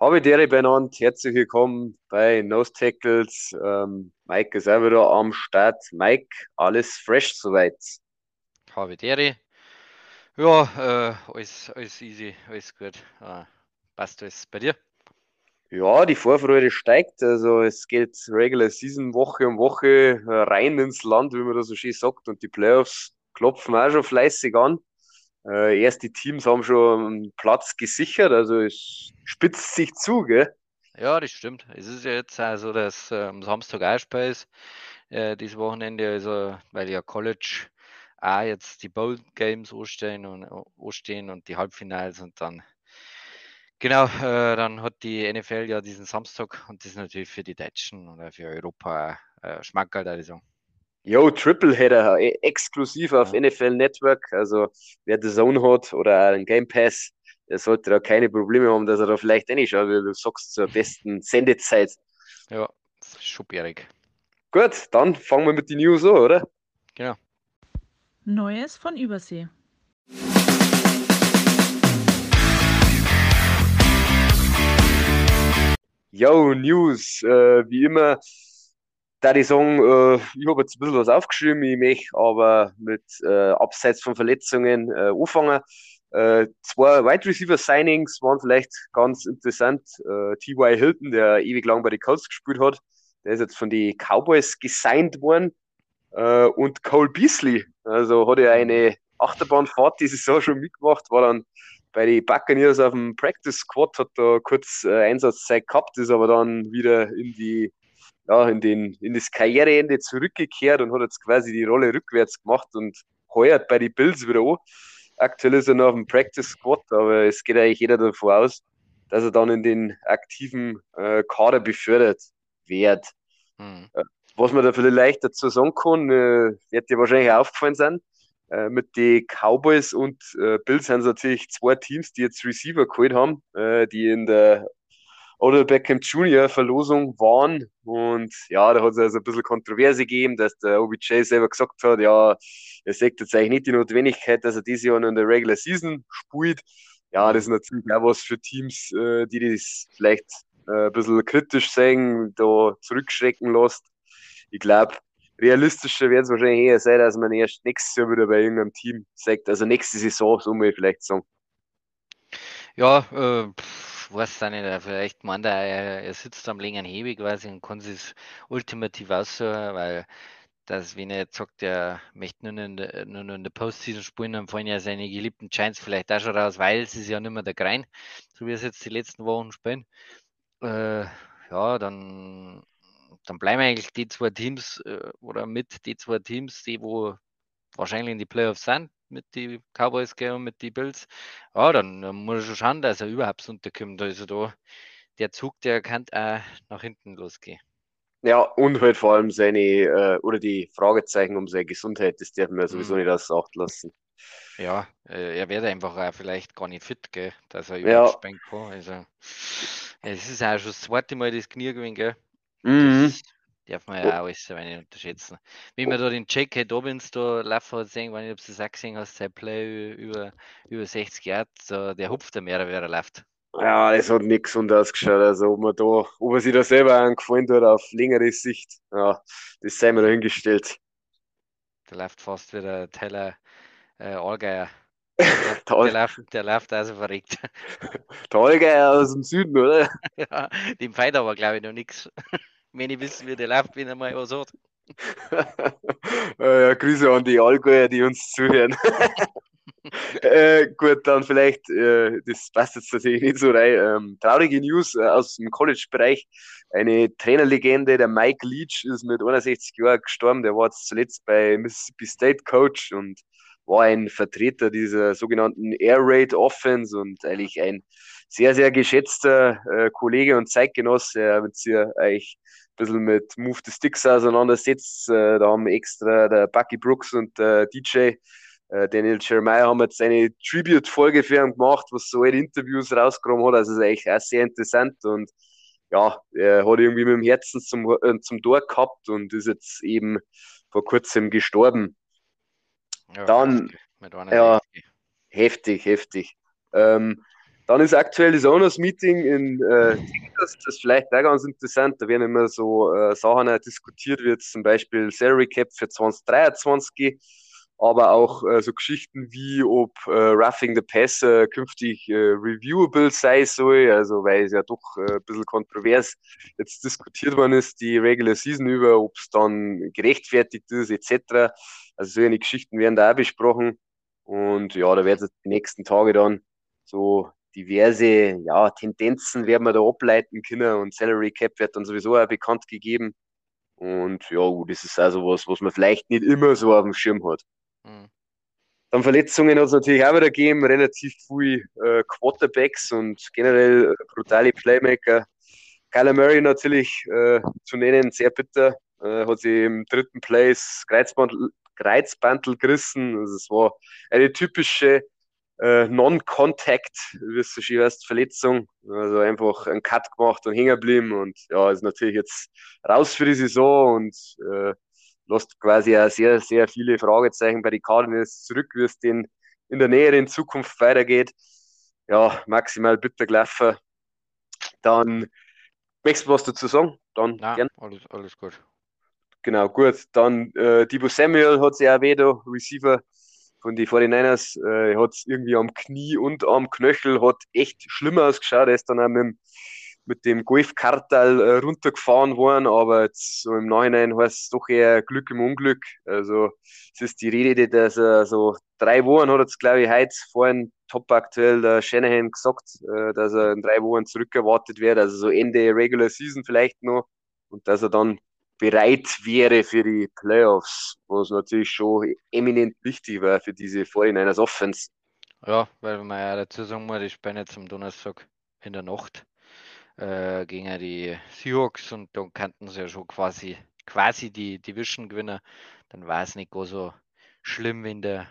Habe dir benannt. Herzlich willkommen bei Nose Tackles. Ähm, Mike ist auch wieder am Start. Mike, alles fresh soweit? Habe dir. Ja, äh, alles, alles easy, alles gut. Äh, passt alles bei dir? Ja, die Vorfreude steigt. Also es geht Regular Season Woche um Woche äh, rein ins Land, wie man das so schön sagt. Und die Playoffs klopfen auch schon fleißig an. Äh, erste Teams haben schon einen Platz gesichert, also es spitzt sich zu, gell? Ja, das stimmt. Es ist ja jetzt also, dass äh, am Samstag auch Spiel ist, äh, dieses Wochenende, also weil ja College auch jetzt die Bowl Games anstehen und, anstehen und die Halbfinals und dann genau, äh, dann hat die NFL ja diesen Samstag und das ist natürlich für die Deutschen oder für Europa äh, Schmackerl, da ich sagen. Yo, Tripleheader, e, exklusiv auf ja. NFL Network. Also wer The Zone hat oder einen Game Pass, der sollte da keine Probleme haben, dass er da vielleicht reinschaut, wie du sagst, zur besten Sendezeit. Ja, schubierig. Gut, dann fangen wir mit den News an, oder? Genau. Neues von Übersee. Yo, News, äh, wie immer da ich sagen, äh, ich habe jetzt ein bisschen was aufgeschrieben, ich möchte aber mit äh, abseits von Verletzungen äh, anfangen. Äh, zwei Wide Receiver Signings waren vielleicht ganz interessant. Äh, T.Y. Hilton, der ewig lang bei den Colts gespielt hat, der ist jetzt von den Cowboys gesigned worden. Äh, und Cole Beasley, also hat er eine Achterbahnfahrt die Saison schon mitgemacht, war dann bei den Buccaneers auf dem Practice Squad, hat da kurz äh, Einsatzzeit gehabt, ist aber dann wieder in die ja, in, den, in das Karriereende zurückgekehrt und hat jetzt quasi die Rolle rückwärts gemacht und heuert bei den Bills wieder an. Aktuell ist er noch auf dem Practice Squad, aber es geht eigentlich jeder davon aus, dass er dann in den aktiven äh, Kader befördert wird. Hm. Äh, was man da vielleicht dazu sagen kann, äh, wird dir wahrscheinlich aufgefallen sein, äh, mit den Cowboys und äh, Bills sind es natürlich zwei Teams, die jetzt Receiver geholt haben, äh, die in der Odell Beckham Jr. Verlosung waren. Und ja, da hat es also ein bisschen Kontroverse gegeben, dass der OBJ selber gesagt hat, ja, er sagt jetzt eigentlich nicht die Notwendigkeit, dass er dieses Jahr in der Regular Season spielt. Ja, das ist natürlich auch was für Teams, äh, die das vielleicht äh, ein bisschen kritisch sehen, da zurückschrecken lässt. Ich glaube, realistischer wird es wahrscheinlich eher sein, dass man erst nächstes Jahr wieder bei irgendeinem Team sagt, also nächste Saison, so muss ich vielleicht sagen. Ja, äh, weiß es nicht, vielleicht meint er, er sitzt am längeren Hebel quasi und kann sich ultimativ aussuchen, weil das, wenn er jetzt sagt, er möchte nur in der, nur in der Postseason spielen, dann fallen ja seine geliebten Giants vielleicht auch schon raus, weil es ist ja nicht mehr der Grein, so wie es jetzt die letzten Wochen spielen. Äh, ja, dann, dann bleiben eigentlich die zwei Teams äh, oder mit die zwei Teams, die wo wahrscheinlich in die Playoffs sind, mit den Cowboys gehen und mit den Bills, ja, dann, dann muss er schon schauen, dass er überhaupt unterkommt. Also da, der Zug, der kann auch nach hinten losgehen. Ja, und halt vor allem seine, äh, oder die Fragezeichen um seine Gesundheit, das darf man sowieso mhm. nicht aus Acht lassen. Ja, äh, er wird einfach auch vielleicht gar nicht fit, gell, dass er überhaupt ja. kann. Also, es ist auch schon das zweite Mal das Knie gewesen, gell. Mhm. Das, Darf man ja auch alles nicht unterschätzen. Wie man da den J.K. Dobbins da laufen hat, sehen, wenn ich, ob das auch gesehen hast, sein Play über, über 60 Jahre, so, der hupft da mehr, wie er läuft. Ja, das hat nicht gesund ausgeschaut. Also, ob man da, ob er sich da selber angefallen hat auf längere Sicht, ja, das sei mir dahingestellt. Der läuft fast wie der Teller äh, Allgeier. Der, läuft, der läuft also verrückt. Der Allgeier aus dem Süden, oder? ja, dem feiert aber, glaube ich, noch nichts wenn ich wissen, wie der läuft, wenn er mal was hat. ja, Grüße an die Allgäuer, die uns zuhören. äh, gut, dann vielleicht, äh, das passt jetzt natürlich nicht so rein. Ähm, traurige News äh, aus dem College-Bereich. Eine Trainerlegende, der Mike Leach, ist mit 61 Jahren gestorben. Der war zuletzt bei Mississippi State Coach und war ein Vertreter dieser sogenannten Air Raid Offense und eigentlich ein sehr, sehr geschätzter äh, Kollege und Zeitgenosse. Er wird sich ein bisschen mit Move the Sticks auseinandersetzt. Äh, da haben extra der Bucky Brooks und der DJ äh, Daniel Jeremiah haben jetzt eine Tribute-Folge für ihn gemacht, was so alte Interviews rausgekommen hat. Also ist eigentlich auch sehr interessant und ja, er hat irgendwie mit dem Herzen zum, äh, zum Tor gehabt und ist jetzt eben vor kurzem gestorben. Ja, Dann, ja, heftig, heftig. Ähm, Dann ist aktuell das Owners Meeting in äh, Texas, das ist vielleicht auch ganz interessant. Da werden immer so äh, Sachen diskutiert, wie zum Beispiel Salary Cap für 2023, aber auch äh, so Geschichten wie, ob äh, Roughing the Passer künftig äh, reviewable sein soll, also weil es ja doch äh, ein bisschen kontrovers jetzt diskutiert worden ist, die Regular Season über, ob es dann gerechtfertigt ist, etc. Also solche Geschichten werden da auch besprochen. Und ja, da wird es die nächsten Tage dann so diverse ja, Tendenzen werden wir da ableiten können und Salary Cap wird dann sowieso auch bekannt gegeben. Und ja, das ist also was, was man vielleicht nicht immer so auf dem Schirm hat. Mhm. Dann Verletzungen hat es natürlich auch wieder gegeben, relativ viele äh, Quarterbacks und generell äh, brutale Playmaker. Kyler Murray natürlich äh, zu nennen, sehr bitter. Äh, hat sich im dritten Place Kreuzband, Kreuzbandel gerissen. Also es war eine typische äh, Non-Contact, wie du so schön weißt, Verletzung. Also einfach einen Cut gemacht und hängen geblieben und ja, ist natürlich jetzt raus für die Saison und äh, lässt quasi auch sehr, sehr viele Fragezeichen bei den Cardinals zurück, wie es denn in der näheren Zukunft weitergeht. Ja, maximal bitter gelaufen. Dann, möchtest du was dazu sagen? Dann Nein, gern. Alles, alles gut. Genau, gut. Dann äh, Debo Samuel hat sich auch wieder, Receiver von den 49ers, äh, hat es irgendwie am Knie und am Knöchel, hat echt schlimmer ausgeschaut. Er ist dann auch mit, mit dem Golfkartal äh, runtergefahren worden, aber jetzt so im Nachhinein heißt es doch eher Glück im Unglück. Also es ist die Rede, dass er so drei Wochen hat glaube ich, heute vorhin top aktuell der Shanahan gesagt, äh, dass er in drei Wochen zurückerwartet wird, also so Ende Regular Season vielleicht noch und dass er dann bereit wäre für die Playoffs, was natürlich schon eminent wichtig war für diese 49ers Offense. Ja, weil man ja dazu sagen muss, die spielen jetzt am Donnerstag in der Nacht äh, gegen die Seahawks und dann kannten sie ja schon quasi, quasi die Division gewinnen. Dann war es nicht so schlimm, wenn der,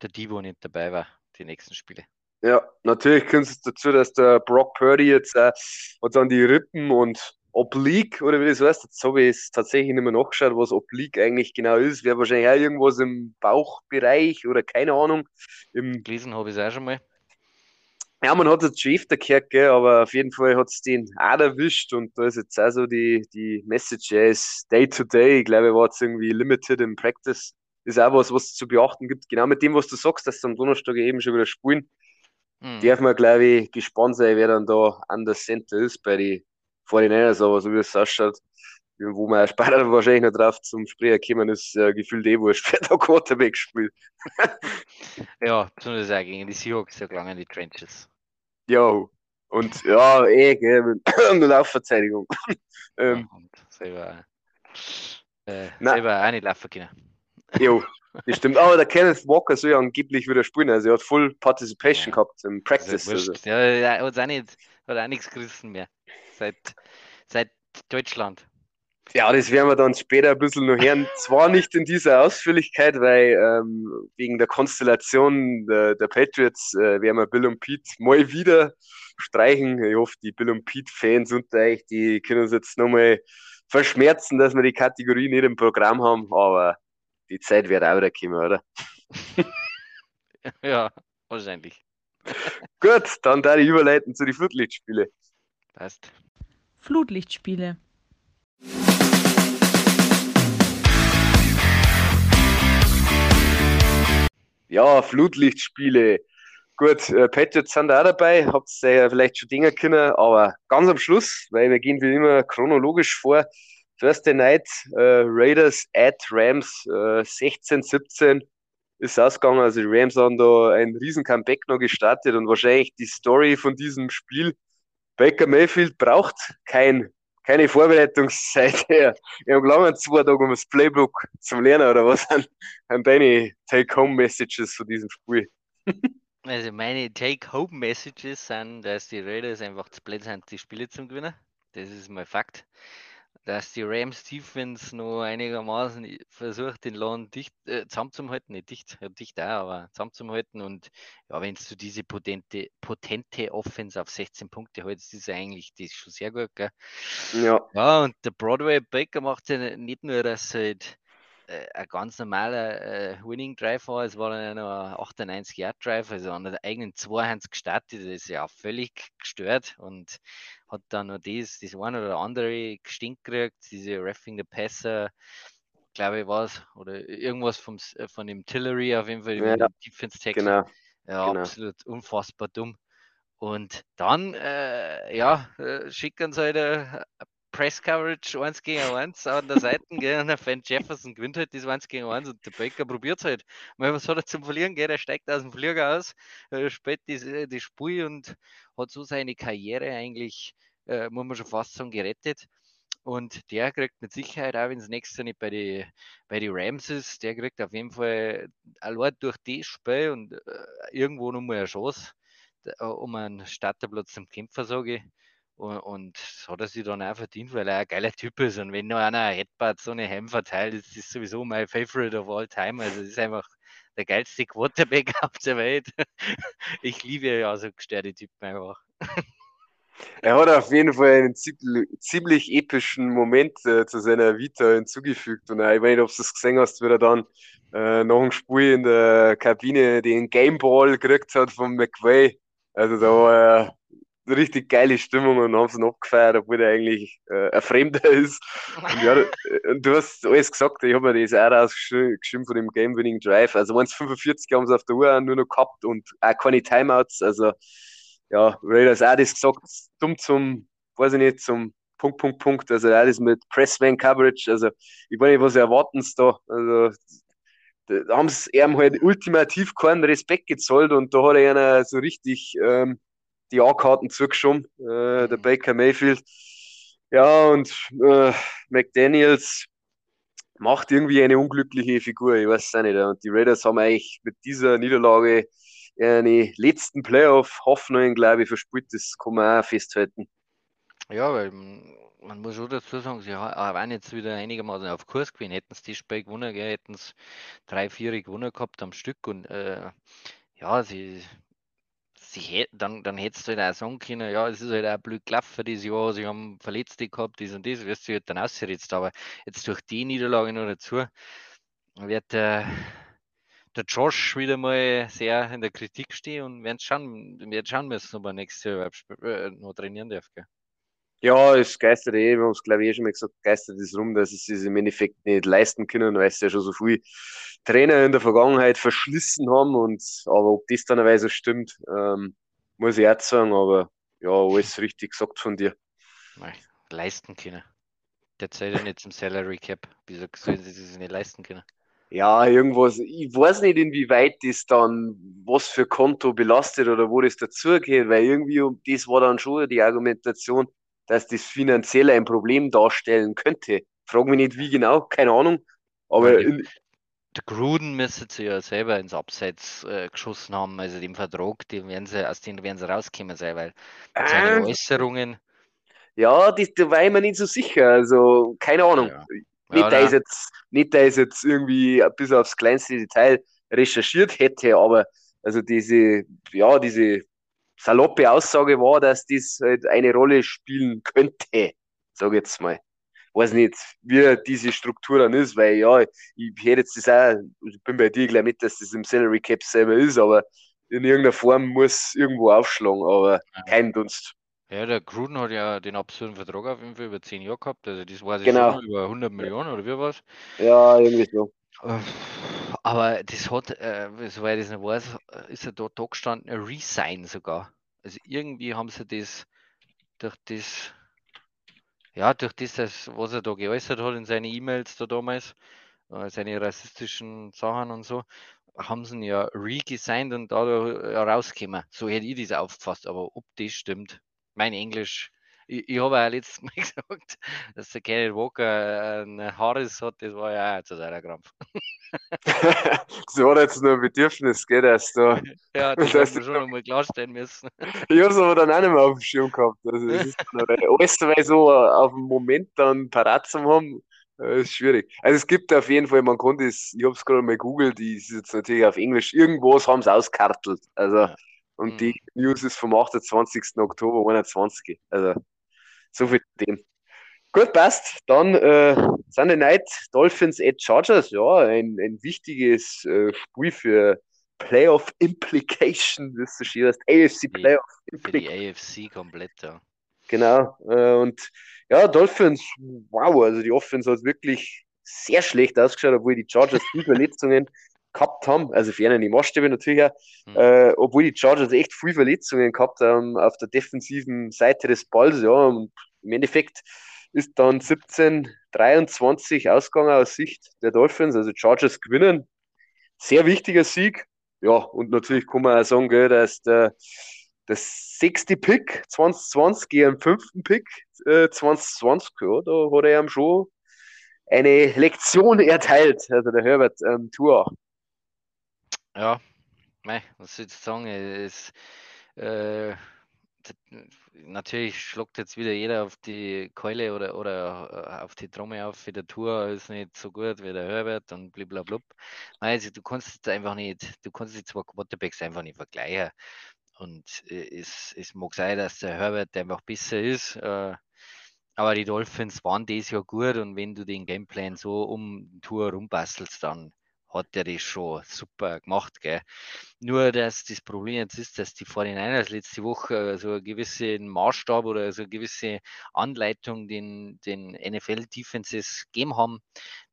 der Divo nicht dabei war, die nächsten Spiele. Ja, natürlich kommt es dazu, dass der Brock Purdy jetzt äh, hat dann die Rippen und Oblique, oder wie das heißt, jetzt habe ich es tatsächlich nicht mehr nachgeschaut, was Oblique eigentlich genau ist. Wäre wahrscheinlich auch irgendwas im Bauchbereich oder keine Ahnung. Im Gelesen habe ich es auch schon mal. Ja, man hat es schon öfter gehört, gell, aber auf jeden Fall hat es den auch erwischt und da ist jetzt auch so die, die Message, ist Day to Day, ich glaube, war jetzt irgendwie limited im Practice. Ist auch was, was es zu beachten gibt. Genau mit dem, was du sagst, dass sie am Donnerstag eben schon wieder spielen. Mhm. Darf man, glaube ich, gespannt sein, wer dann da an der Center ist bei den 49ers, aber so wie es ausschaut, wo man später wahrscheinlich noch drauf zum Sprecher kommen, ist äh, gefühlt eh wurscht, wer da Quarterback spielt. ja, besonders auch gegen die Seahawks, da gelangen die Trenches. Ja, und ja, eh, gell, mit der Laufverteidigung. ähm, ja, und selber, äh, selber auch nicht laufen können. Jo, das stimmt. Aber der Kenneth Walker soll ja angeblich wieder spielen, also er hat Full Participation ja. gehabt im Practice. Also. Ja, er hat auch, nicht, hat auch nichts gerissen mehr seit, seit Deutschland. Ja, das werden wir dann später ein bisschen noch hören. Zwar nicht in dieser Ausführlichkeit, weil ähm, wegen der Konstellation der, der Patriots äh, werden wir Bill und Pete mal wieder streichen. Ich hoffe, die Bill und Pete-Fans unter euch, die können uns jetzt nochmal verschmerzen, dass wir die Kategorie nicht im Programm haben, aber die Zeit wird auch wieder kommen, oder? ja, wahrscheinlich. Gut, dann da die Überleiten zu den Flutlichtspiele. Passt. Flutlichtspiele. Ja, Flutlichtspiele. Gut, äh, Patriots sind auch dabei, habt ihr ja vielleicht schon Dinge können, aber ganz am Schluss, weil wir gehen wie immer chronologisch vor. Thursday Night, äh, Raiders at Rams, äh, 16, 17 ist ausgegangen. Also die Rams haben da ein riesen Comeback noch gestartet und wahrscheinlich die Story von diesem Spiel Baker Mayfield braucht kein, keine Vorbereitungszeit. Er, er hat lange zwei Tage, um das Playbook zu lernen, oder was sind, sind deine Take-Home-Messages von diesem Spiel? Also meine Take-Home-Messages sind, dass die Raiders einfach zu blöd sind, die Spiele zu gewinnen. Das ist mal Fakt dass die Rams Defense noch einigermaßen versucht, den Laden dicht äh, zusammenzuhalten, nicht dicht, ja, dicht auch, aber zusammenzuhalten. Und ja, wenn du diese potente, potente Offense auf 16 Punkte hältst, ist eigentlich das schon sehr gut, gell? Ja. Ja, und der Broadway Baker macht ja nicht nur, dass halt äh, ein ganz normaler äh, Winning Drive war. Es war dann noch ein 98 Yard Drive, also an der eigenen Zweihand gestartet. Das ist ja völlig gestört und hat dann noch das, das eine oder andere gestinkt gekriegt, diese Raffing the Passer, glaube ich, war es, oder irgendwas vom, äh, von dem Tillery auf jeden Fall, Ja, Defense Tackle. genau. Ja, genau. absolut unfassbar dumm. Und dann, äh, ja, äh, schicken sie halt eine Press Coverage 1 gegen 1 an der Seite, gell, und der Fan Jefferson gewinnt halt das 1 gegen 1 und der Baker probiert es halt. Mal, was hat er zum Verlieren? Gell? Er steigt aus dem Flieger aus, äh, spielt die, die Spur und hat so seine Karriere eigentlich, äh, muss man schon fast sagen, gerettet. Und der kriegt mit Sicherheit, auch wenn es nächstes Jahr nicht bei den bei die Rams ist, der kriegt auf jeden Fall allein durch das Spiel und äh, irgendwo nochmal eine Chance um einen Starterplatz zum Kämpfer, sage ich. Und, und das hat er sich dann auch verdient, weil er ein geiler Typ ist. Und wenn noch einer ein Headbutt so eine Helm verteilt, ist das sowieso mein Favorite of all time. Also das ist einfach der geilste Quarterback auf der Welt. Ich liebe ja so gestörte Typen einfach. Er hat auf jeden Fall einen ziemlich, epischen Moment äh, zu seiner Vita hinzugefügt. Und äh, ich weiß nicht, ob du es gesehen hast, wie er dann äh, nach dem Spiel in der Kabine den Gameball gekriegt hat von McVay. Also da war eine richtig geile Stimmung und haben sie ihn abgefeiert, obwohl er eigentlich äh, ein Fremder ist. Und, ja, du hast alles gesagt, ich habe mir das auch rausgeschrieben von dem Game-Winning Drive. Also 1,45 haben sie auf der Uhr nur noch gehabt und auch keine Timeouts. Also ja, Raiders auch das gesagt, dumm zum, weiß ich nicht, zum Punkt, Punkt, Punkt. Also auch das mit Pressman Coverage. Also ich weiß nicht, was erwarten sie da. Also da haben sie ihm halt ultimativ keinen Respekt gezollt und da hat er einer so richtig ähm, die A-Karten zugeschoben, äh, der Baker Mayfield. Ja, und äh, McDaniels macht irgendwie eine unglückliche Figur, ich weiß es nicht. Und die Raiders haben eigentlich mit dieser Niederlage eine letzten Playoff-Hoffnungen, glaube ich, verspielt. Das kann man auch festhalten. Ja, weil man muss schon dazu sagen, sie waren jetzt wieder einigermaßen auf Kurs gewesen. Hätten sie das Spiel gewonnen, hätten es drei, vier gewonnen gehabt am Stück. Und äh, ja, sie, sie dann, dann hättest du halt auch sagen können, ja, es ist halt auch blöd gelaufen für dieses Jahr, sie haben Verletzte gehabt, dies und das, wirst du halt dann ausgeritzt. Aber jetzt durch die Niederlage noch dazu wird der, der Josh wieder mal sehr in der Kritik stehen und werden schauen, werden schauen müssen, ob er nächstes Jahr äh, noch trainieren darf. Gell? Ja, es geistert eh, wir haben es glaube ich eh schon mal gesagt, geistert es rum, dass sie es im Endeffekt nicht leisten können, weil sie ja schon so viel Trainer in der Vergangenheit verschlissen haben. Und aber ob das dann so stimmt, ähm, muss ich auch sagen, aber ja, alles richtig gesagt von dir. Leisten können. Der zählt ja nicht zum Salary Cap. Wieso sollen sie es nicht leisten können? Ja, irgendwas, ich weiß nicht, inwieweit das dann was für Konto belastet oder wo das dazugeht, weil irgendwie das war dann schon die Argumentation, dass das finanziell ein Problem darstellen könnte. Frag mich nicht, wie genau, keine Ahnung. Aber ja, der Gruden müsste sie ja selber ins Abseits äh, geschossen haben, also dem Vertrag, den werden sie, aus dem werden sie rauskommen sein, weil seine äh, Äußerungen. Ja, das, da war ich mir nicht so sicher. Also, keine Ahnung. Ja. Nicht, ja, dass jetzt, nicht, dass ich jetzt irgendwie bis aufs kleinste Detail recherchiert hätte, aber also diese, ja, diese saloppe Aussage war, dass das halt eine Rolle spielen könnte, sage ich jetzt mal. Weiß nicht, wie diese Struktur dann ist, weil ja, ich hätte jetzt das auch, ich bin bei dir gleich mit, dass das im Salary Cap selber ist, aber in irgendeiner Form muss irgendwo aufschlagen, aber kein Dunst. Ja, der Gruden hat ja den absurden Vertrag auf jeden Fall über 10 Jahre gehabt, also das war genau. schon über 100 Millionen oder wie was? Ja, irgendwie so. Äh, aber das hat, äh, soweit ich das nicht weiß, ist er da, da gestanden, ein Resign sogar. Also irgendwie haben sie das durch das, ja, durch das, was er da geäußert hat in seinen E-Mails da damals, äh, seine rassistischen Sachen und so, haben sie ihn ja re-gesigned und da rausgekommen. So hätte ich das aufgefasst, aber ob das stimmt, mein Englisch ich, ich habe auch letztes Mal gesagt, dass der Kenneth Walker ein Haares hat, das war ja auch zu seiner Krampf. das war jetzt nur ein Bedürfnis, gell, dass da. Ja, das dass wir schon nochmal klarstellen müssen. ich habe es aber dann auch nicht mehr auf dem Schirm gehabt. Also, das ist alles dabei so auf dem Moment dann parat zu haben. Das ist schwierig. Also es gibt auf jeden Fall, man konnte es, ich habe es gerade mal googelt, die ist jetzt natürlich auf Englisch, irgendwas haben sie auskartelt. Also, und mhm. die News ist vom 28. Oktober 21. Also so viel zu dem. Gut, passt. Dann äh, Sunday Night Dolphins at Chargers. Ja, ein, ein wichtiges äh, Spiel für Playoff Implication, wie du schön hast. AFC Playoff Implication. Für die AFC komplett, ja. Genau. Äh, und ja, Dolphins, wow, also die Offense hat wirklich sehr schlecht ausgeschaut, obwohl die Chargers viel Verletzungen gehabt haben. Also für einen die Maßstäbe natürlich auch, mhm. äh, obwohl die Chargers echt viel Verletzungen gehabt haben auf der defensiven Seite des Balls. Ja, und im Endeffekt ist dann 17, 23 ausgegangen aus Sicht der Dolphins. Also Chargers gewinnen. Sehr wichtiger Sieg. Ja, und natürlich kann man auch sagen, gell, dass der, der sechste Pick 2020 gegen den fünften Pick äh, 2020, ja, da hat er ihm schon eine Lektion erteilt, also der Herbert ähm, Tour. Ja, mei, was soll ich sagen? Es, äh, natürlich schluckt jetzt wieder jeder auf die Keule oder, oder äh, auf die Trommel auf, wie der Tour ist nicht so gut wie der Herbert und blablabla. Also du kannst jetzt einfach nicht, du kannst die zwei Quarterbacks einfach nicht vergleichen. Und äh, es, es mag sein, dass der Herbert einfach besser ist, äh, aber die Dolphins waren dieses Jahr gut und wenn du den Gameplan so um Tour rumbastelst, dann hat er das schon super gemacht. Gell? Nur, dass das Problem jetzt ist, dass die 49ers letzte Woche so einen gewissen Maßstab oder so eine gewisse Anleitung den, den NFL-Defenses gegeben haben,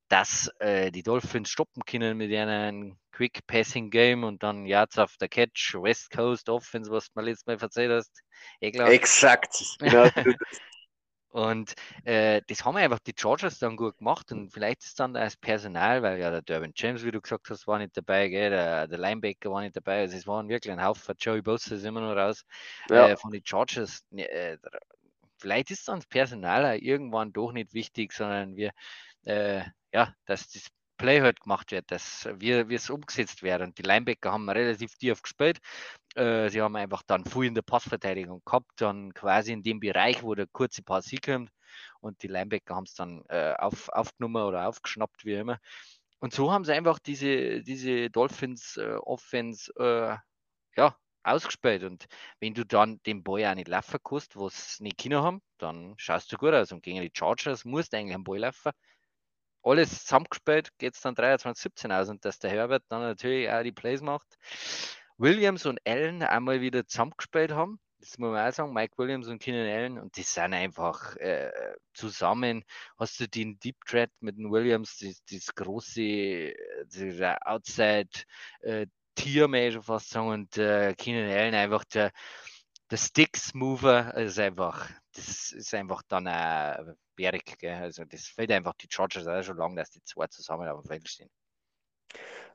dass äh, die Dolphins stoppen können mit einem Quick Passing Game und dann Yards auf der Catch, West Coast Offense, was du mir letztes Mal erzählt hast. Exakt. Genau. Und äh, das haben einfach die Chargers dann gut gemacht und vielleicht ist dann das Personal, weil ja der Derwin James, wie du gesagt hast, war nicht dabei, gell? Der, der Linebacker war nicht dabei. Also es waren wirklich ein Haufen. Joey Bosa ist immer noch raus ja. äh, von den Chargers. Äh, vielleicht ist dann das Personal irgendwann doch nicht wichtig, sondern wir, äh, ja, dass das Play halt gemacht wird, dass wir, es umgesetzt wird. Und die Linebacker haben relativ tief gespielt. Äh, sie haben einfach dann viel in der Passverteidigung gehabt, dann quasi in dem Bereich, wo der kurze Pass hinkommt und die Linebacker haben es dann äh, auf, aufgenommen oder aufgeschnappt, wie immer. Und so haben sie einfach diese, diese Dolphins äh, äh, ja, ausgespielt. Und wenn du dann den Ball auch nicht laufen kannst, was nicht Kinder haben, dann schaust du gut aus. Und gegen die Chargers musst du eigentlich einen Ball laufen. Alles zusammengespielt, geht es dann 23-17 aus und dass der Herbert dann natürlich auch die Plays macht. Williams und Allen einmal wieder zusammengespielt haben. Das muss man auch sagen, Mike Williams und Keenan Allen. Und die sind einfach äh, zusammen. Hast du den Deep Threat mit den Williams, das, das große das Outside äh, Tier, mehr schon fast sagen. Und äh, Keenan Allen einfach der, der Sticks Mover. ist einfach, das ist einfach dann ein Berg. Gell? Also das fällt einfach die Chargers auch schon lange, dass die zwei zusammen auf dem Feld stehen.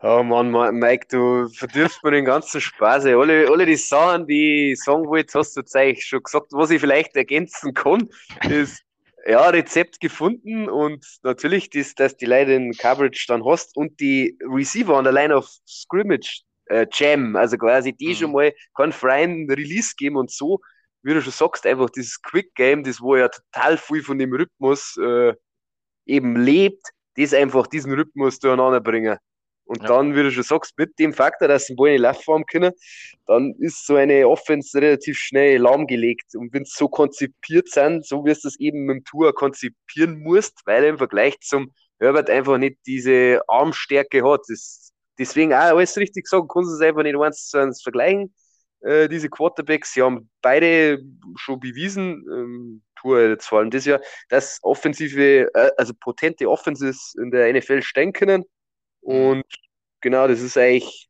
Oh Mann, Mike, du verdirbst mir den ganzen Spaß. Ey. Alle, alle die Sachen, die ich sagen wollte, hast du eigentlich schon gesagt. Was ich vielleicht ergänzen kann, ist, ja, Rezept gefunden und natürlich, das, dass die Leute in Coverage dann hast und die Receiver an der Line of Scrimmage äh, Jam, also quasi die mhm. schon mal keinen freien Release geben und so, wie du schon sagst, einfach dieses Quick Game, das wo ja total viel von dem Rhythmus äh, eben lebt, das einfach diesen Rhythmus durcheinander bringen. Und ja. dann, wie du schon sagst, mit dem Faktor, dass sie den Ball nicht laufen können, dann ist so eine Offense relativ schnell lahmgelegt. Und wenn es so konzipiert sind, so wie es das eben mit dem Tour konzipieren musst, weil er im Vergleich zum Herbert einfach nicht diese Armstärke hat. Das, deswegen auch alles richtig sagen, kannst du es einfach nicht eins zu eins vergleichen. Äh, diese Quarterbacks, sie haben beide schon bewiesen, ähm, Tour jetzt vor allem das Jahr, dass offensive, äh, also potente Offenses in der NFL stehen können. Und genau, das ist eigentlich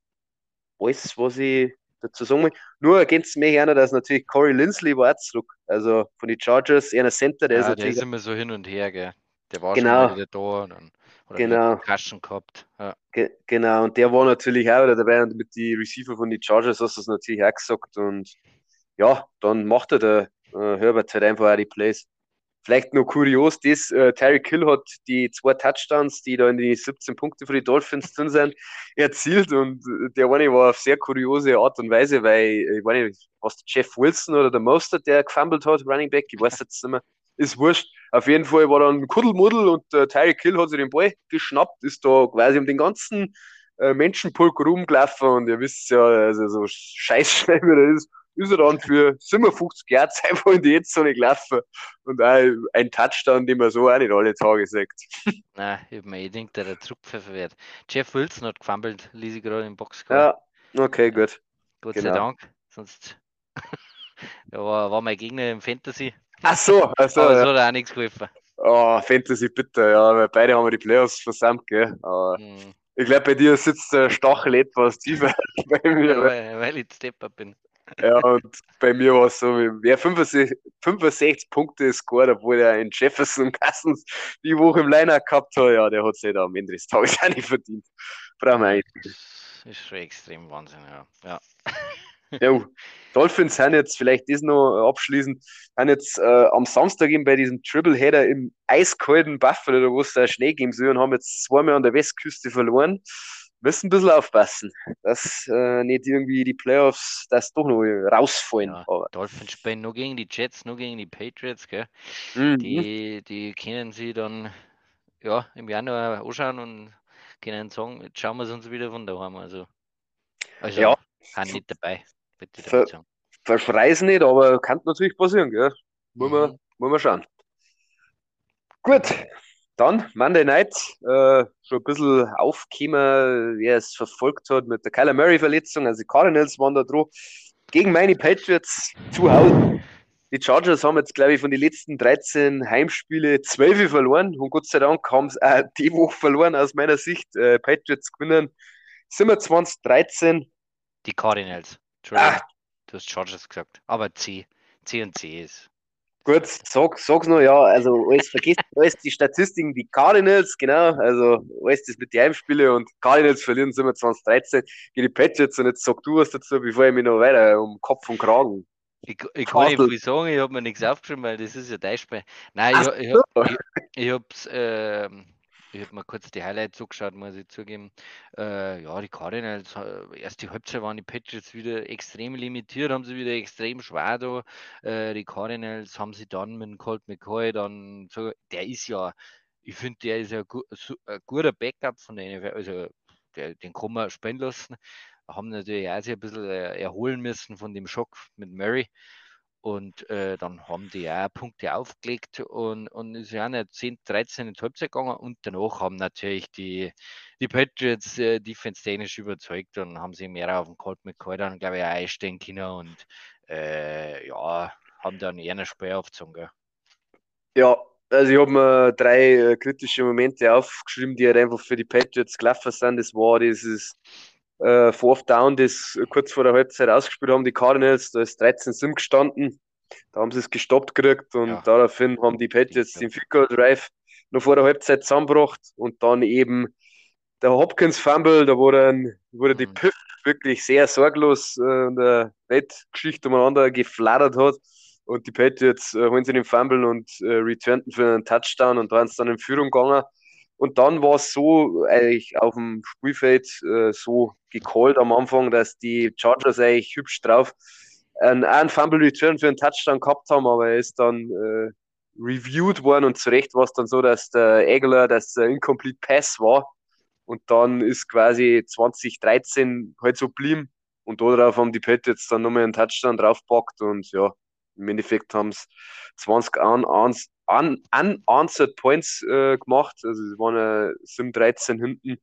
alles, was ich dazu sagen will. Nur ergänzt mich einer, dass natürlich Corey Lindsley war zurück. Also von den Chargers, einer Center, der ja, ist natürlich. Der ist immer so hin und her, gell. Der war genau. schon wieder da und dann, oder genau. Kaschen gehabt. Ja. Ge genau, und der war natürlich auch wieder dabei und mit den Receiver von den Chargers hast du es natürlich auch gesagt. Und ja, dann macht er der äh, Herbert halt einfach auch die Plays. Vielleicht nur kurios, das, äh, Terry Kill hat die zwei Touchdowns, die da in die 17 Punkte für die Dolphins drin sind, erzielt und äh, der eine war auf sehr kuriose Art und Weise, weil, ich weiß nicht, was Jeff Wilson oder der Mostert, der gefumbled hat, Running Back, ich weiß jetzt nicht mehr, ist wurscht. Auf jeden Fall war dann Kuddelmuddel und äh, Terry Kill hat sich den Ball geschnappt, ist da quasi um den ganzen äh, Menschenpulk rumgelaufen und ihr wisst ja, also so scheiß schnell wie er ist, ist er dann für 57 Yards einfach in die Endzone gelaufen und auch ein Touchdown, den man so auch nicht alle Tage sagt. Nein, ich habe mir gedacht, der Zugpfeffer wird. Jeff Wilson hat gefummelt, ließ ich gerade im Box. Ja, okay, gut. Gott genau. sei Dank, sonst ja, war, war mein Gegner im Fantasy. Ach so, ach so Aber ja. hat auch nichts geholfen. Oh, Fantasy bitte, ja, weil beide haben wir die Playoffs versammelt, gell. Aber Hm. ich glaube, bei dir sitzt der Stachel etwas tiefer als bei Ja, mir. weil, weil ich Stepper bin. Ja, und bei mir war es so, wer 65, 65 Punkte scored, obwohl er in Jefferson Cousins die Woche im Liner gehabt hat, ja, der hat es halt am Ende des Tages auch nicht verdient. Brauchen wir eigentlich. Das ist schon extrem Wahnsinn, ja. ja. Ja, Dolphins sind jetzt, vielleicht das noch abschließend, haben jetzt äh, am Samstag eben bei diesem Triple-Header im eiskalten Buffalo, wo es da Schnee geben soll, und haben jetzt zweimal an der Westküste verloren. Müssen ein bisschen aufpassen, dass äh, nicht irgendwie die Playoffs das doch noch rausfallen. Ja. Aber, Dolphins spielen nur gegen die Jets, nur gegen die Patriots, gell? mhm. Die, die können sie dann ja, im Januar anschauen und können sagen, jetzt schauen wir es uns wieder von daheim. Also, also Ja. haben nicht dabei, bitte Ver- sagen. Verschrei's nicht, aber kann natürlich passieren, gell? Muss, man, Mhm. muss man schauen. Gut, dann Monday Night. Äh, schon ein bisschen aufgekommen, wer es verfolgt hat mit der Kyler Murray-Verletzung. Also die Cardinals waren da dran. Gegen meine Patriots zu Hause. Die Chargers haben jetzt, glaube ich, von den letzten 13 Heimspiele 12 verloren. Und Gott sei Dank haben sie auch die Woche verloren, aus meiner Sicht. Äh, Patriots gewinnen 27, 13. Die Cardinals. Entschuldigung, Ah. du hast Chargers gesagt. Aber C. C und C ist. Gut, sag, sag's noch, ja, also alles vergisst alles die Statistiken, die Cardinals, genau, also alles das mit den Heimspielen und Cardinals verlieren 27-13 gegen die Patriots und jetzt sag du was dazu, bevor ich mich noch weiter um Kopf und Kragen. Ich, ich kann nicht viel sagen, ich habe mir nichts aufgeschrieben, weil das ist ja dein Spiel. Nein, Ach ich, ich, ich, ich hab's, ähm, ich hab mir kurz die Highlights zugeschaut, muss ich zugeben. Äh, ja, die Cardinals, äh, erst die Halbzeit waren die Patriots wieder extrem limitiert, haben sie wieder extrem schwer da. Äh, die Cardinals haben sie dann mit Colt McCoy dann der ist ja, ich finde, der ist ja so, ein guter Backup von der NFL, also der, den kann man spielen lassen. Haben natürlich auch sich ein bisschen äh, erholen müssen von dem Schock mit Murray. Und äh, dann haben die auch Punkte aufgelegt und, und ist ja nicht 10, 13 in Halbzeit gegangen. Und danach haben natürlich die, die Patriots äh, defense-technisch überzeugt und haben sie mehr auf den Colt McCoy dann, glaube ich, auch einstellen können und äh, ja, haben dann eher ein Spiel aufgezogen. Ja, also ich habe mir drei äh, kritische Momente aufgeschrieben, die halt einfach für die Patriots gelaufen sind. Das war dieses äh, Fourth Down, das kurz vor der Halbzeit ausgespielt haben, die Cardinals, da ist 13 Sim gestanden. Da haben sie es gestoppt gekriegt und Ja. daraufhin haben die Patriots den Field Goal Drive noch vor der Halbzeit zusammengebracht und dann eben der Hopkins Fumble, da wurde, dann, wurde die Mhm. Piff wirklich sehr sorglos äh, in der Weltgeschichte umeinander geflattert hat. Und die Patriots äh, holen sie den Fumble und äh, returnten für einen Touchdown und waren es dann in Führung gegangen. Und dann war es so eigentlich auf dem Spielfeld äh, so gecallt am Anfang, dass die Chargers eigentlich hübsch drauf einen, einen Fumble Return für einen Touchdown gehabt haben, aber er ist dann äh, reviewed worden und zu Recht war es dann so, dass der Aguilar das äh, Incomplete Pass war. Und dann ist quasi 2013 halt so geblieben. Und darauf haben die Patriots dann nochmal einen Touchdown draufgepackt und ja, im Endeffekt haben es 20 un un unanswered Points äh, gemacht. Also es waren äh, 7, 13 hinten.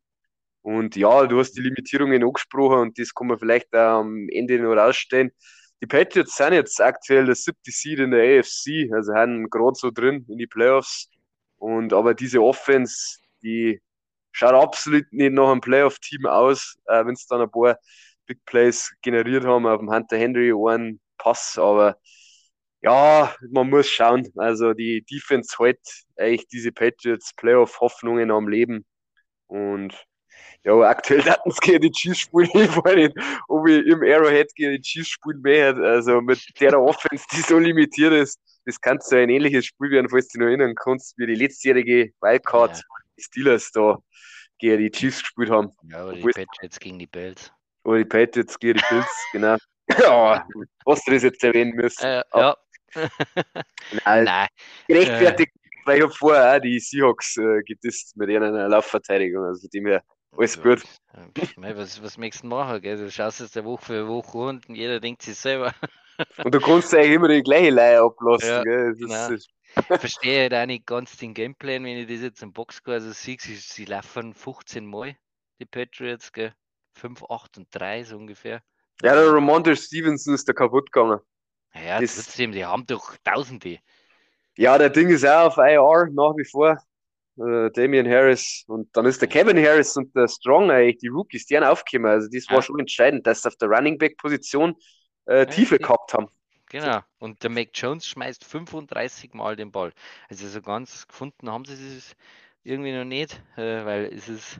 Und ja, du hast die Limitierungen angesprochen und das kann man vielleicht am Ende noch rausstellen. Die Patriots sind jetzt aktuell der siebte Seed in der AFC, also haben gerade so drin in die Playoffs. Und aber diese Offense, die schaut absolut nicht nach einem Playoff-Team aus, äh, wenn es dann ein paar Big Plays generiert haben auf dem Hunter Henry einen Pass, aber ja, man muss schauen. Also die Defense hält eigentlich diese Patriots Playoff-Hoffnungen am Leben. Und ja, aktuell hatten es gegen die Chiefs spielen. Ich weiß nicht, ob ich im Arrowhead gegen die Chiefs spielen mehr hätte. Also mit der Offense, die so limitiert ist, das kann so ein ähnliches Spiel werden, falls du dich noch erinnern kannst, wie die letztjährige Wildcard, Ja. die Steelers da gegen die Chiefs gespielt haben. Ja, oder die Obwohl- Patriots gegen die Bills. Oder die Patriots gegen die Bills, genau. Ja, was du das jetzt erwähnen müssen. Äh, ja. Nein, Nein, gerechtfertigt, weil ich habe vorher auch die Seahawks äh, gedisst mit ihrer Laufverteidigung. Also von dem her, alles Ja, gut. äh, was, was möchtest du machen? Gell? Du schaust es der Woche für Woche und jeder denkt sich selber. Und du kannst eigentlich immer die gleiche Leihe ablassen. Ja, ist, Ich verstehe halt auch nicht ganz den Gameplan, wenn ich das jetzt im Boxscore also sehe, sie, sie laufen 15 Mal, die Patriots, gell? 5, 8 und 3 so ungefähr. ja, der Ramondre Stevenson ist da kaputt gegangen. Ja, das- trotzdem, die haben doch Tausende. Ja, der Ding ist auch auf IR nach wie vor. Äh, Damian Harris und dann ist der Kevin Harris und der Strong eigentlich, die Rookies, die haben aufgekommen. Also das war Ja. schon entscheidend, dass sie auf der Running Back Position äh, Tiefe gehabt haben. Genau. Und der Mac Jones schmeißt 35 Mal den Ball. Also so ganz gefunden haben sie es irgendwie noch nicht, äh, weil es ist,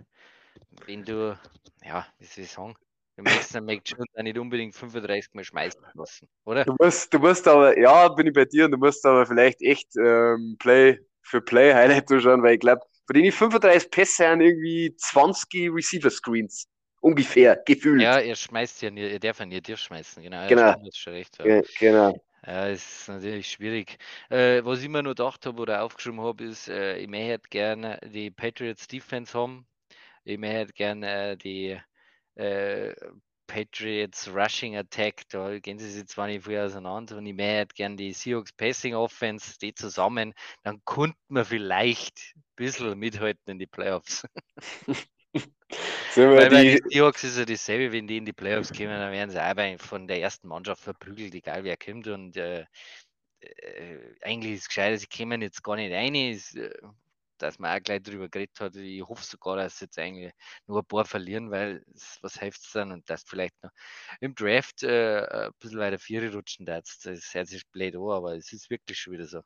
wenn du, ja, wie soll ich sagen, du möchtest den Mac Jones auch nicht unbedingt 35 Mal schmeißen lassen, oder? Du musst, du musst aber, ja, bin ich bei dir, du musst aber vielleicht echt ähm, Play für Play Highlight anschauen, weil ich glaube, von denen 35 Pässe haben irgendwie 20 Receiver Screens. Ungefähr, gefühlt. Ja, er schmeißt ja nie, er darf ja nie dir schmeißen, genau. Genau. schon recht. Ja. Ge- genau. Ja, ist natürlich schwierig. Äh, was ich mir noch gedacht habe oder aufgeschrieben habe, ist, äh, ich möchte gerne die Patriots Defense haben. Ich möchte gerne äh, die äh, Patriots Rushing Attack, da gehen sie sich zwar nicht viel auseinander und ich möchte gerne die Seahawks Passing Offense, die zusammen, dann könnte man vielleicht ein bisschen mithalten in die Playoffs. Weil bei den Seahawks ist ja dasselbe, wenn die in die Playoffs kommen, dann werden sie bei- von der ersten Mannschaft verprügelt, egal wer kommt. Und äh, äh, eigentlich ist es gescheit, sie kommen jetzt gar nicht rein, ist, äh, dass man auch gleich drüber geredet hat. Ich hoffe sogar, dass jetzt eigentlich nur ein paar verlieren, weil es- was hilft es dann und dass vielleicht noch im Draft äh, ein bisschen weiter Viere rutschen darfst. Das hört sich blöd an, aber es ist wirklich schon wieder so.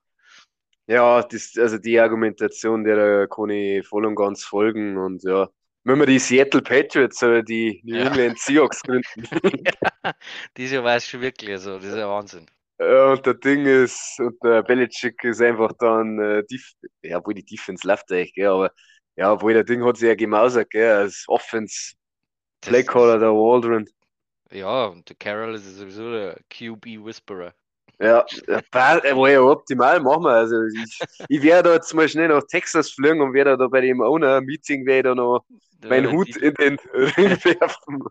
ja, das, also die Argumentation, der kann ich voll und ganz folgen. Und ja, wenn wir die Seattle Patriots oder die New Ja. England Seahawks gründen. Dieses Jahr war es schon wirklich so, das ist ein Wahnsinn. Ja, und der Ding ist, und der Belichick ist einfach dann, äh, Def ja, obwohl die Defense läuft eigentlich, gell, aber ja, obwohl der Ding hat sich ja gemausert, gell, als Offense, Playcaller der Waldron. Ja, und der Carroll ist sowieso der QB Whisperer. Ja, äh, äh, war ja optimal, machen wir. Also ich, ich werde da jetzt mal schnell nach Texas fliegen und werde da bei dem Owner-Meeting werde noch meinen Ja, Hut die- in den Ring werfen.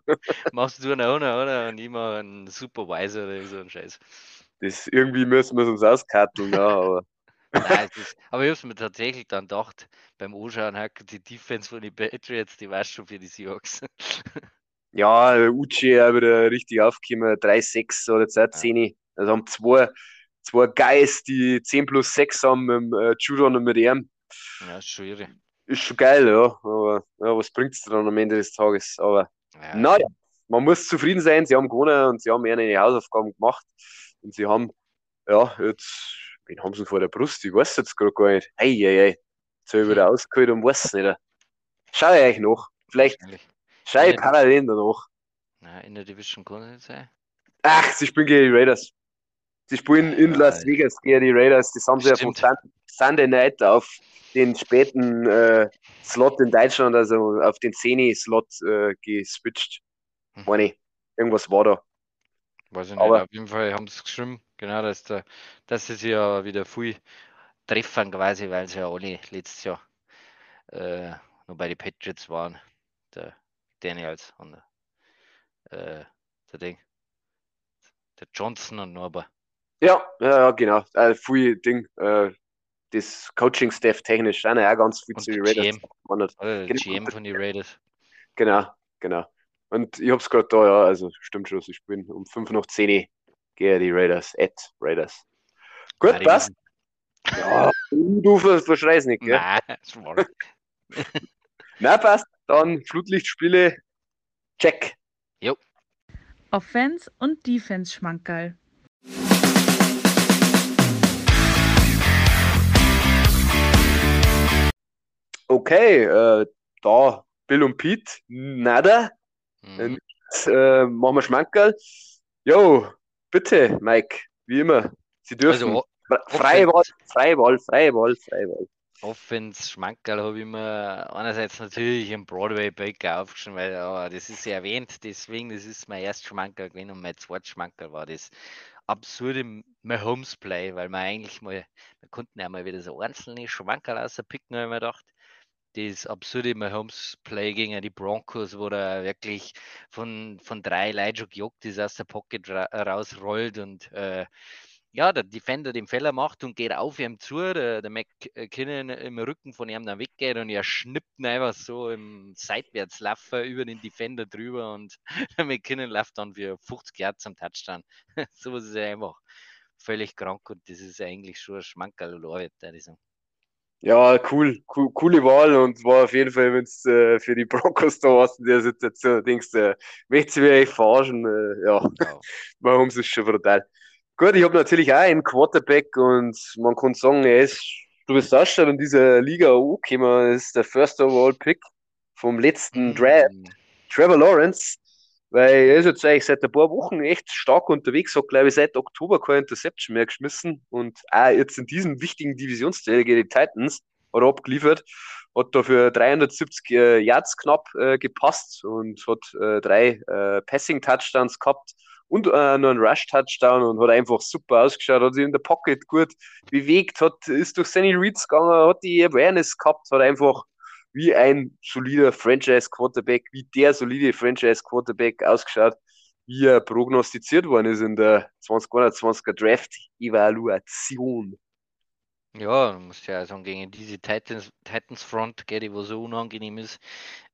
Machst du einen Owner, oder? Und ich mach einen Supervisor oder so einen Scheiß. Das irgendwie müssen wir es uns auskatteln, ja, aber Nein, es ist, aber ich hab's mir tatsächlich dann gedacht, beim Anschauen, die Defense von den Patriots, die war schon für die Seahawks. ja, Uchi auch wieder richtig aufgekommen, 3-6 oder 10. Also haben zwei, zwei Guys, die 10 plus 6 haben mit dem äh, Judon und mit ihm. ja, ist schon irre. Ist schon geil, ja. Aber ja, was bringt es dann am Ende des Tages? Aber Ja, naja, man muss zufrieden sein, sie haben gewonnen und sie haben ihre Hausaufgaben gemacht. Und sie haben, ja, jetzt, wen haben sie vor der Brust? Ich weiß jetzt gerade gar nicht. Ei, ei, ei. Jetzt habe ich wieder ausgeholt und weiß es nicht. Schau ich euch noch. Vielleicht schau ich Ja. parallel danach. Na, in der Division kann es nicht sein. Ach, sie spielen gegen die Raiders. Sie spielen in Ja, Las Vegas gegen die Raiders. Das haben sie ja von Stimmt. Sun Sunday Night auf den späten äh, Slot in Deutschland, also auf den 10-Slot äh, geswitcht. Mhm. Meine. Irgendwas war da. Weiß ich Aber- nicht. Auf jeden Fall haben sie es geschrieben, genau, dass, dass sie sich ja wieder viel treffen quasi, weil sie ja alle letztes Jahr äh, noch bei den Patriots waren. Der Daniels und der, äh, der Ding. Der Johnson und Norber. Ja, ja, ja, genau. Äh, viel Ding. Äh, das Coaching-Staff technisch sind ja ganz viel Und zu den der Raiders. GM. der Genau. GM von den Raiders. Genau, genau. Und ich hab's gerade da, ja, also stimmt schon, sie spielen um 5 nach 10 gegen die Raiders, at Raiders. Gut, die passt. Ja, du ver- verschreist nicht, gell? Nein, das. Na, passt. Dann Flutlichtspiele. Check. Offense und Defense Schmankerl. Okay, äh, da Bill und Pete, nada. Mhm. Jetzt, äh, machen wir Schmankerl. Jo, bitte, Mike, wie immer. Sie dürfen. Also, Fre- freie Wahl, freie Wahl, freie Wahl, freie Wahl. Offense Schmankerl habe ich mir einerseits natürlich im Broadway Baker aufgeschrieben, weil ja, das ist ja erwähnt, deswegen, das ist mein erst Schmankerl gewesen und mein zweites Schmankerl war das absurde Mahomes Play, weil man eigentlich mal, wir konnten ja mal wieder so einzelne Schmankerl auspicken, habe ich mir gedacht. Das absurde Mahomes-Play gegen die Broncos, wo er wirklich von, von drei Leuten schon gejockt ist, aus der Pocket ra rausrollt und äh, ja, der Defender den Fehler macht und geht auf ihm zu, der, der McKinnon im Rücken von ihm dann weggeht und er schnippt ihn einfach so im Seitwärtslaufen über den Defender drüber und der McKinnon läuft dann für 50 Yards zum Touchdown. so ist es einfach völlig krank und das ist eigentlich schon ein Schmankerl würde ich sagen. Ja, cool, cool, coole Wahl und war auf jeden Fall, wenn es äh, für die Broncos da warst in der Situation, denkst du, äh, möchtest du mich verarschen? Äh, ja, wow. warum ist es schon brutal. Gut, ich habe natürlich auch einen Quarterback und man kann sagen, er ist, du bist auch schon in dieser Liga angekommen, ist der First Overall Pick vom letzten Draft, mm. Trevor Lawrence. Weil er ist jetzt eigentlich seit ein paar Wochen echt stark unterwegs, hat glaube ich seit Oktober keine Interception mehr geschmissen und auch jetzt in diesem wichtigen Divisionsteil gegen die Titans hat er abgeliefert, hat da für 370 äh, Yards knapp äh, gepasst und hat äh, drei äh, Passing-Touchdowns gehabt und äh, noch einen Rush-Touchdown und hat einfach super ausgeschaut, hat sich in der Pocket gut bewegt, hat, ist durch seine Reads gegangen, hat die Awareness gehabt, hat einfach wie ein solider Franchise-Quarterback, wie der solide Franchise-Quarterback ausgeschaut, wie er prognostiziert worden ist in der 2021er Draft-Evaluation. Ja, du musst ja sagen, gegen diese Titans, Titans Front, die wo so unangenehm ist,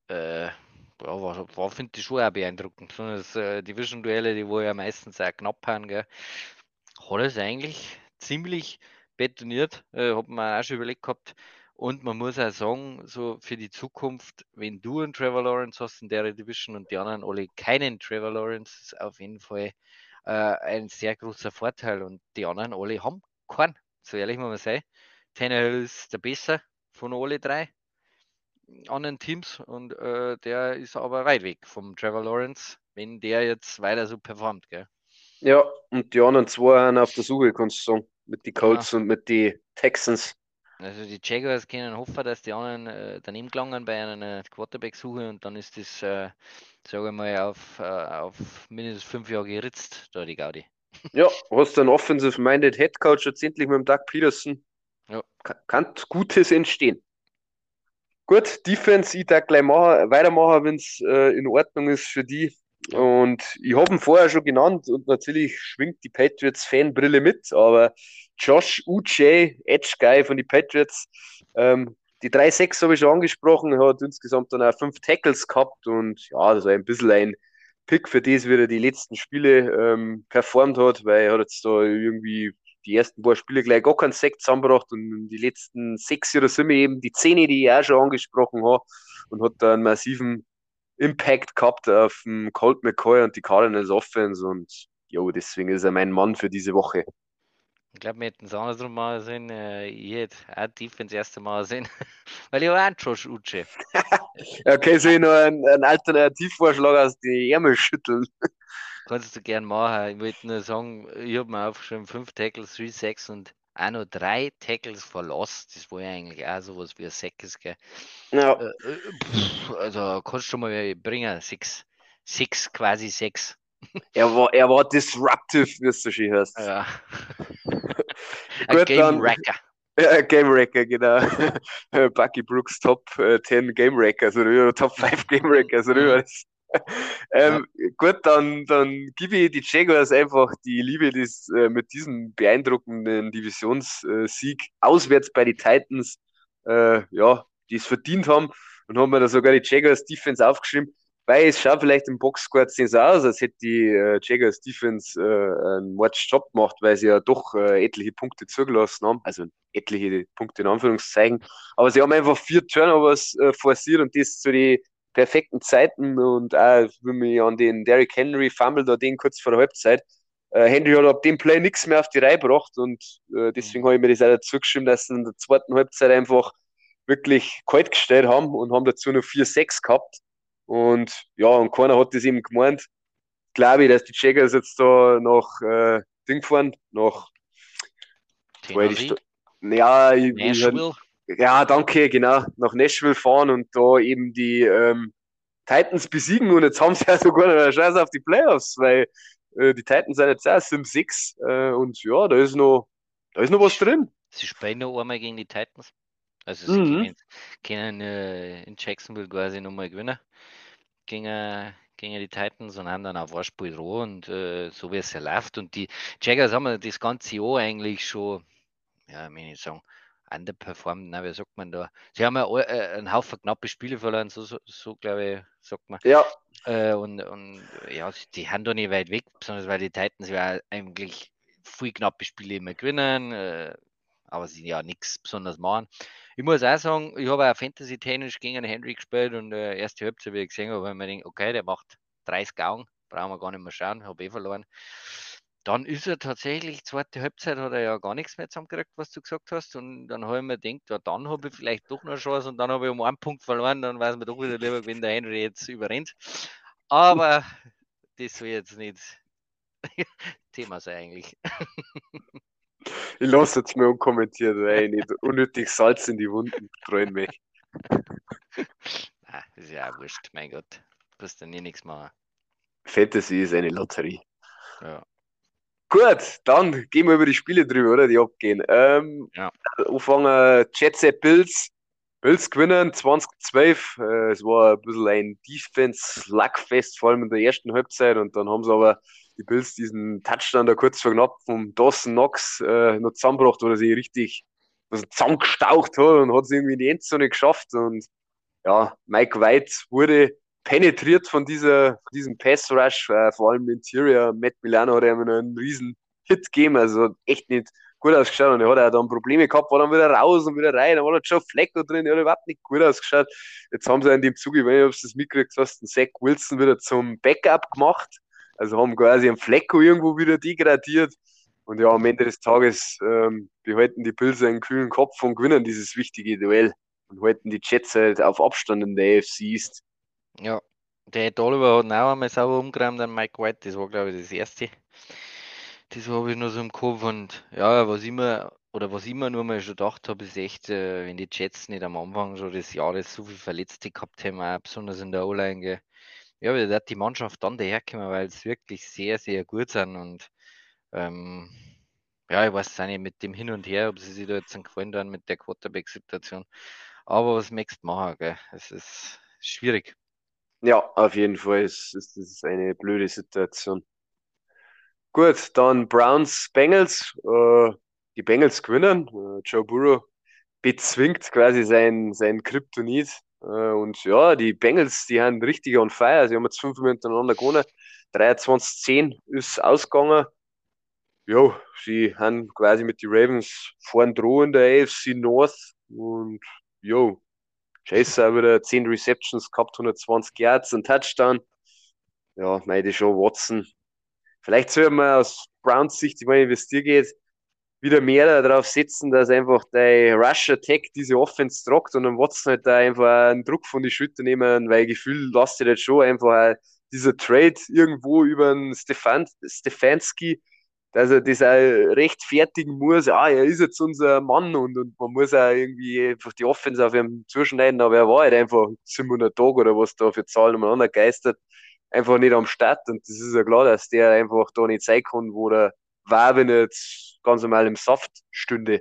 äh, ja, war, war finde ich schon auch beeindruckend. Das äh, Division-Duelle, die wo ja meistens auch knapp haben, gell, hat es eigentlich ziemlich betoniert. Äh, hat man auch schon überlegt gehabt, und man muss auch sagen, so für die Zukunft, wenn du einen Trevor Lawrence hast in der Division und die anderen alle keinen Trevor Lawrence, ist auf jeden Fall äh, ein sehr großer Vorteil. Und die anderen alle haben keinen. So ehrlich muss man sein. Tannehill ist der Besser von alle drei anderen Teams und äh, der ist aber weit weg vom Trevor Lawrence, wenn der jetzt weiter so performt. Gell? Ja, und die anderen zwei haben auf der Suche, kannst du sagen, mit den Colts ja. und mit den Texans. Also die Jaguars können hoffen, dass die anderen äh, daneben gelangen bei einer Quarterback-Suche und dann ist das, äh, sage ich mal, auf, äh, auf mindestens fünf Jahre geritzt, da die Gaudi. Ja, hast du einen offensive-minded Headcoach jetzt endlich mit dem Doug Peterson. Ja. Kann Gutes entstehen. Gut, Defense, ich darf gleich machen, weitermachen, wenn es äh, in Ordnung ist für die. Und ich habe ihn vorher schon genannt und natürlich schwingt die Patriots-Fanbrille mit, aber Josh Uche, Edge Guy von den Patriots, ähm, die 3-6 habe ich schon angesprochen, hat insgesamt dann auch fünf Tackles gehabt und ja, das war ein bisschen ein Pick für das, wie er die letzten Spiele ähm, performt hat, weil er hat jetzt da irgendwie die ersten paar Spiele gleich gar keinen Sekt zusammengebracht und die letzten sechs oder sieben eben die Zähne, die ich auch schon angesprochen habe und hat da einen massiven Impact gehabt auf Colt McCoy und die Cardinals Offense und jo, deswegen ist er mein Mann für diese Woche. Ich glaube, wir hätten es andersrum mal sehen. Äh, ich hätte auch Defense das erste Mal sehen, weil ich auch einen Josh Uche. okay, soll ich noch einen, einen Alternativvorschlag aus die Ärmel schütteln? Kannst du gern machen. Ich wollte nur sagen, ich habe mir aufgeschrieben, 5 Tackles, 3 6 und auch noch drei Tackles verlost. Das war ja eigentlich auch sowas wie ein Säckes, gell? Ja. Äh, äh, pff, also kannst du mal bringen, 6. 6, quasi 6. Er war, er war disruptive, wie es so schön heißt. Ja. ein Game Wrecker. Ja, Game Wrecker, genau. Bucky Brooks Top 10 äh, Game Wreckers oder Top 5 Game Wreckers oder was. ähm, ja. Gut, dann, dann gebe ich die Jaguars einfach die Liebe, die äh, mit diesem beeindruckenden Divisionssieg auswärts bei den Titans, äh, ja, die es verdient haben. Und haben mir da sogar die Jaguars Defense aufgeschrieben, weil es schaut vielleicht im Boxscore so aus, als hätte die äh, Jaguars Defense äh, einen Match-Job gemacht, weil sie ja doch äh, etliche Punkte zugelassen haben, also etliche Punkte in Anführungszeichen, aber sie haben einfach vier Turnovers äh, forciert und das zu den perfekten Zeiten und auch, wenn wir an den Derrick Henry Fumble da den kurz vor der Halbzeit, äh, Henry hat ab dem Play nichts mehr auf die Reihe gebracht und äh, deswegen habe ich mir das auch dazu geschrieben, dass sie in der zweiten Halbzeit einfach wirklich kalt gestellt haben und haben dazu noch 4-6 gehabt. Und ja, und keiner hat das eben gemeint. Glaube ich, dass die Jaggers jetzt da nach äh, Ding fahren, nach ja, ich, Nashville. Ja, danke, genau. Nach Nashville fahren und da eben die ähm, Titans besiegen und jetzt haben sie ja sogar noch eine Chance auf die Playoffs, weil äh, die Titans sind jetzt auch Sim 6 äh, und ja, da ist noch, da ist noch was drin. Sie spielen noch einmal gegen die Titans. Also sie mhm. können, können äh, in Jacksonville quasi nochmal gewinnen gegen, gegen die Titans und haben dann auf ein Spiel roh und äh, so wie es ja läuft. Und die Jaggers haben das ganze Jahr eigentlich schon, ja, ich will sagen, underperformed, na, wie sagt man da? Sie haben ja äh, einen Haufen knappe Spiele verloren, so, so, so glaube ich, sagt man. Ja. Äh, und, und ja, die haben da nicht weit weg, besonders weil die Titans ja eigentlich viel knappe Spiele immer gewinnen, äh, aber sie ja nichts besonders machen. Ich muss auch sagen, ich habe auch Fantasy-Tennis gegen einen Henry gespielt und äh, erste Halbzeit, wie ich gesehen habe, habe ich mir gedacht, okay, der macht 30 Augen, brauchen wir gar nicht mehr schauen, habe eh verloren. Dann ist er tatsächlich, zweite Halbzeit hat er ja gar nichts mehr zusammengekriegt, was du gesagt hast. Und dann habe ich mir gedacht, ja, dann habe ich vielleicht doch noch eine Chance und dann habe ich um einen Punkt verloren, dann weiß man doch wieder lieber, wenn der Henry jetzt überrennt. Aber das soll jetzt nicht Thema sein eigentlich. Ich lasse jetzt mal unkommentiert, weil ich nicht unnötig Salz in die Wunden streuen möchte. Ah, ist ja auch wurscht, mein Gott. Du kannst dann nie nichts machen. Fantasy ist eine Lotterie. Ja. Gut, dann gehen wir über die Spiele drüber, oder? Die abgehen. Ähm, ja. Anfangen Jet Set Bills. Bills gewinnen 2012. Äh, es war ein bisschen ein Defense-Lackfest, vor allem in der ersten Halbzeit. Und dann haben sie aber die Bills diesen Touchdown da kurz vor knapp vom Dawson Knox äh, noch zusammengebracht, wo er sich richtig also zusammengestaucht hat und hat es irgendwie in die Endzone geschafft. Und ja, Mike White wurde penetriert von, dieser, diesem Pass Rush, äh, vor allem Interior. Matt Milano hat ihm einen riesen Hit gegeben, also echt nicht gut ausgeschaut und er hat auch dann Probleme gehabt, war dann wieder raus und wieder rein, dann war da schon Fleck drin, er hat überhaupt nicht gut ausgeschaut. Jetzt haben sie in dem Zuge, ich weiß nicht, ob du das mitgekriegt hast, den Zach Wilson wieder zum Backup gemacht also haben quasi einen Flecko irgendwo wieder degradiert. Und ja, am Ende des Tages ähm, behalten die Pilze einen kühlen Kopf und gewinnen dieses wichtige Duell und halten die Jets halt auf Abstand in der AFC East. Ja, der Oliver hat auch einmal sauber umgeräumt an Mike White, das war glaube ich das erste. Das habe ich nur so im Kopf und ja, was immer oder was ich mir nur mal schon gedacht habe, ist echt, äh, wenn die Jets nicht am Anfang schon des Jahres so viele Verletzte gehabt haben, auch besonders in der O-Line, ja, wie wird die Mannschaft dann daherkommen, weil es wirklich sehr, sehr gut sind und ähm, ja, ich weiß auch nicht mit dem Hin und Her, ob sie sich da jetzt einen Gefallen tun mit der Quarterback-Situation. Aber was möchtest du machen, gell? Es ist schwierig. Ja, auf jeden Fall ist, ist das eine blöde Situation. Gut, dann Browns, Bengals. Äh, die Bengals gewinnen. Äh, Joe Burrow bezwingt quasi sein, sein Kryptonit. Äh, und ja, die Bengals, die haben richtig on fire. Sie haben jetzt fünf miteinander gewonnen. 23-10 ist ausgegangen. Ja, sie haben quasi mit den Ravens vorn drohen der AFC North. Und jo, Chase hat wieder 10 Receptions gehabt, 120 Yards, ein Touchdown. Ja, meine schon Watson. Vielleicht soll man aus Browns Sicht, ich meine, wie es dir geht, wieder mehr darauf setzen, dass einfach der Rush Attack diese Offense tragt und dann Watson halt da einfach einen Druck von die Schulter nehmen, weil Gefühl lasst jetzt schon einfach dieser Trade irgendwo über einen Stefan, Stefanski, dass er das auch rechtfertigen muss, ah, er ist jetzt unser Mann und, und man muss auch irgendwie einfach die Offense auf ihm zuschneiden, aber er war halt einfach 700 Tage oder was da für Zahlen umeinander geistert, einfach nicht am Start und das ist ja klar, dass der einfach da nicht sein kann, wo der war, wenn er jetzt ganz normal im Saft stünde.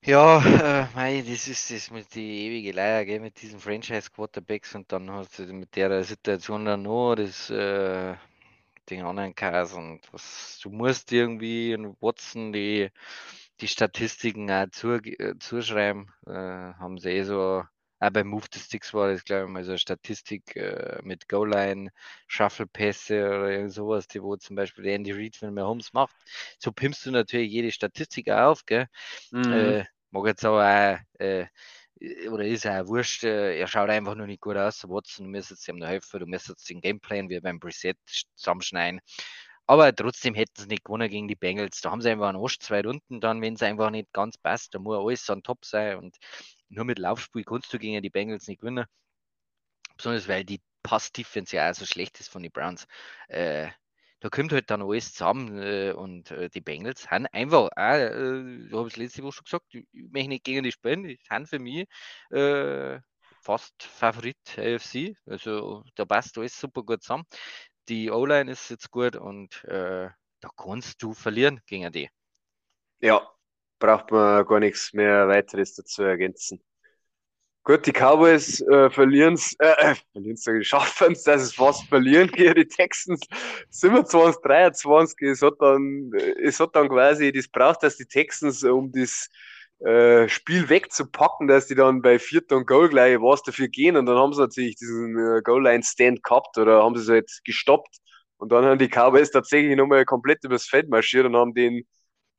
Ja, äh, mei, das ist das mit die ewige Leier, gell, mit diesen Franchise-Quarterbacks und dann hast du mit der Situation dann noch das äh, den anderen Cars und was, du musst irgendwie in Watson die, die Statistiken auch zu, äh, zuschreiben. Äh, haben sie eh so auch bei Move the Sticks war das, glaube ich, mal so eine Statistik äh, mit Goal-Line, Shuffle-Pässe oder irgend sowas, die wo zum Beispiel Andy Reid, wenn man Homes macht. So pimpst du natürlich jede Statistik auf, gell? Mhm. Äh, mag jetzt aber auch, äh, oder ist auch wurscht, äh, er schaut einfach nur nicht gut aus. Watson, du müsstest ihm noch helfen, du müsstest den Gameplan wie beim Preset zusammenschneiden. Aber trotzdem hätten sie nicht gewonnen gegen die Bengals. Da haben sie einfach einen Arsch zwei Runden dann, wenn es einfach nicht ganz passt. Da muss alles an top sein. Und nur mit Laufspiel kannst du gegen die Bengals nicht gewinnen. Besonders weil die Pass-Defense ja auch so schlecht ist von den Browns. Äh, da kommt halt dann alles zusammen äh, und äh, die Bengals haben einfach, auch, äh, habe ich letzte Woche schon gesagt, ich möchte nicht gegen die spielen, die sind für mich äh, fast Favorit AFC. Also da passt alles super gut zusammen. Die O-Line ist jetzt gut und äh, da kannst du verlieren gegen die. Ja, braucht man gar nichts mehr weiteres dazu ergänzen. Gut, die Cowboys äh, verlieren es, äh, äh verlieren es, schaffen es, dass es fast verlieren gegen die Texans. 27, 23. Es hat dann, es hat dann quasi das braucht, dass die Texans, um das äh, Spiel wegzupacken, dass die dann bei vierter und Goal gleich was dafür gehen und dann haben sie natürlich diesen äh, Goal-Line-Stand gehabt oder haben sie es halt gestoppt und dann haben die Cowboys tatsächlich nochmal komplett übers Feld marschiert und haben den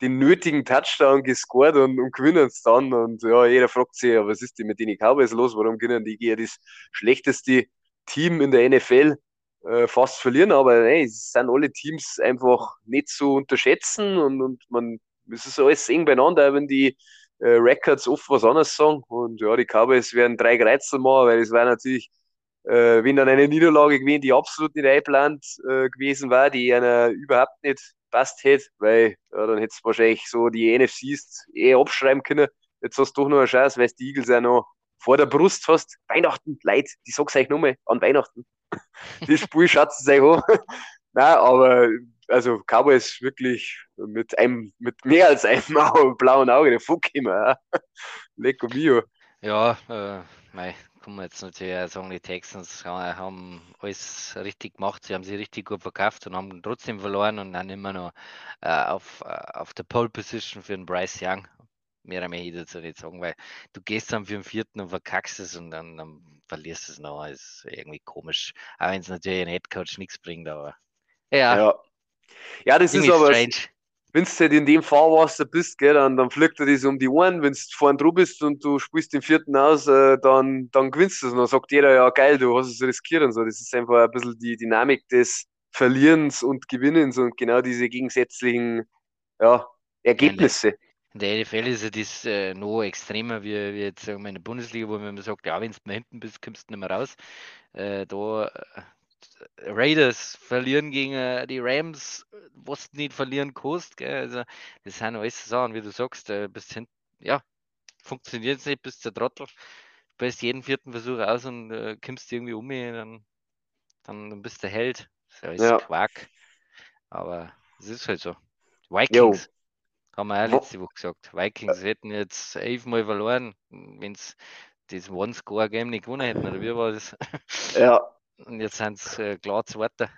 den nötigen Touchdown gescored und, und gewinnen es dann. Und ja, jeder fragt sich, was ist denn mit den Cowboys los? Warum können die ja das schlechteste Team in der NFL äh, fast verlieren? Aber ey, es sind alle Teams einfach nicht zu unterschätzen und, und man, es ist alles eng beieinander, wenn die äh, Records oft was anderes sagen. Und ja, die Cowboys werden drei Kreuzel machen, weil es war natürlich äh, wenn dann eine Niederlage gewesen, die absolut nicht eingeplant äh, gewesen war, die einer überhaupt nicht passt hätte, weil ja, dann hättest du wahrscheinlich so die NFCs eh abschreiben können. Jetzt hast du doch noch eine Chance, weil die Eagles ja noch vor der Brust hast. Weihnachten, Leute, die sag's euch nochmal an Weihnachten. das Spiel schaut es euch an. Nein, aber also Cowboys wirklich mit einem, mit mehr als einem blauen Auge, der Fuck immer. Lecco mio. Ja, äh, mei, kann man jetzt natürlich sagen, die Texans haben alles richtig gemacht. Sie haben sich richtig gut verkauft und haben trotzdem verloren und dann immer noch äh, auf, äh, auf der Pole Position für den Bryce Young. Mehr mehr ich dazu nicht sagen, weil du gehst dann für den vierten und verkackst es und dann, dann verlierst es noch. Das ist irgendwie komisch. Auch wenn es natürlich ein Headcoach nichts bringt, aber ja. Ja, ja das ist aber. Strange wenn du halt in dem Fahrwasser bist, gell, dann, dann fliegt er das um die Ohren. Wenn du vorne dran bist und du spielst den vierten aus, äh, dann, dann gewinnst du es. Und dann sagt jeder, ja geil, du hast es riskiert und so. Das ist einfach ein bisschen die Dynamik des Verlierens und Gewinnens und genau diese gegensätzlichen ja, Ergebnisse. In der NFL ist ja das äh, noch extremer wie, wie jetzt sagen wir, in der Bundesliga, wo man sagt, ja, wenn du hinten bist, kommst du nicht mehr raus. Äh, da äh, Raiders verlieren gegen äh, die Rams, was nicht verlieren kostet. Gell? Also, das sind alles Sachen, wie du sagst, äh, bis hin, ja, funktioniert es nicht, bist der Trottel, bist jeden vierten Versuch aus und äh, kommst irgendwie um, dann, dann, dann bist du Held. Das ist ja. Quark. Aber es ist halt so. Vikings, jo. haben wir auch letzte Woche gesagt. Vikings hätten jetzt elfmal verloren, wenn sie das One-Score-Game nicht gewonnen hätten, oder wie war das? Ja, und jetzt sind es äh, klar zweite.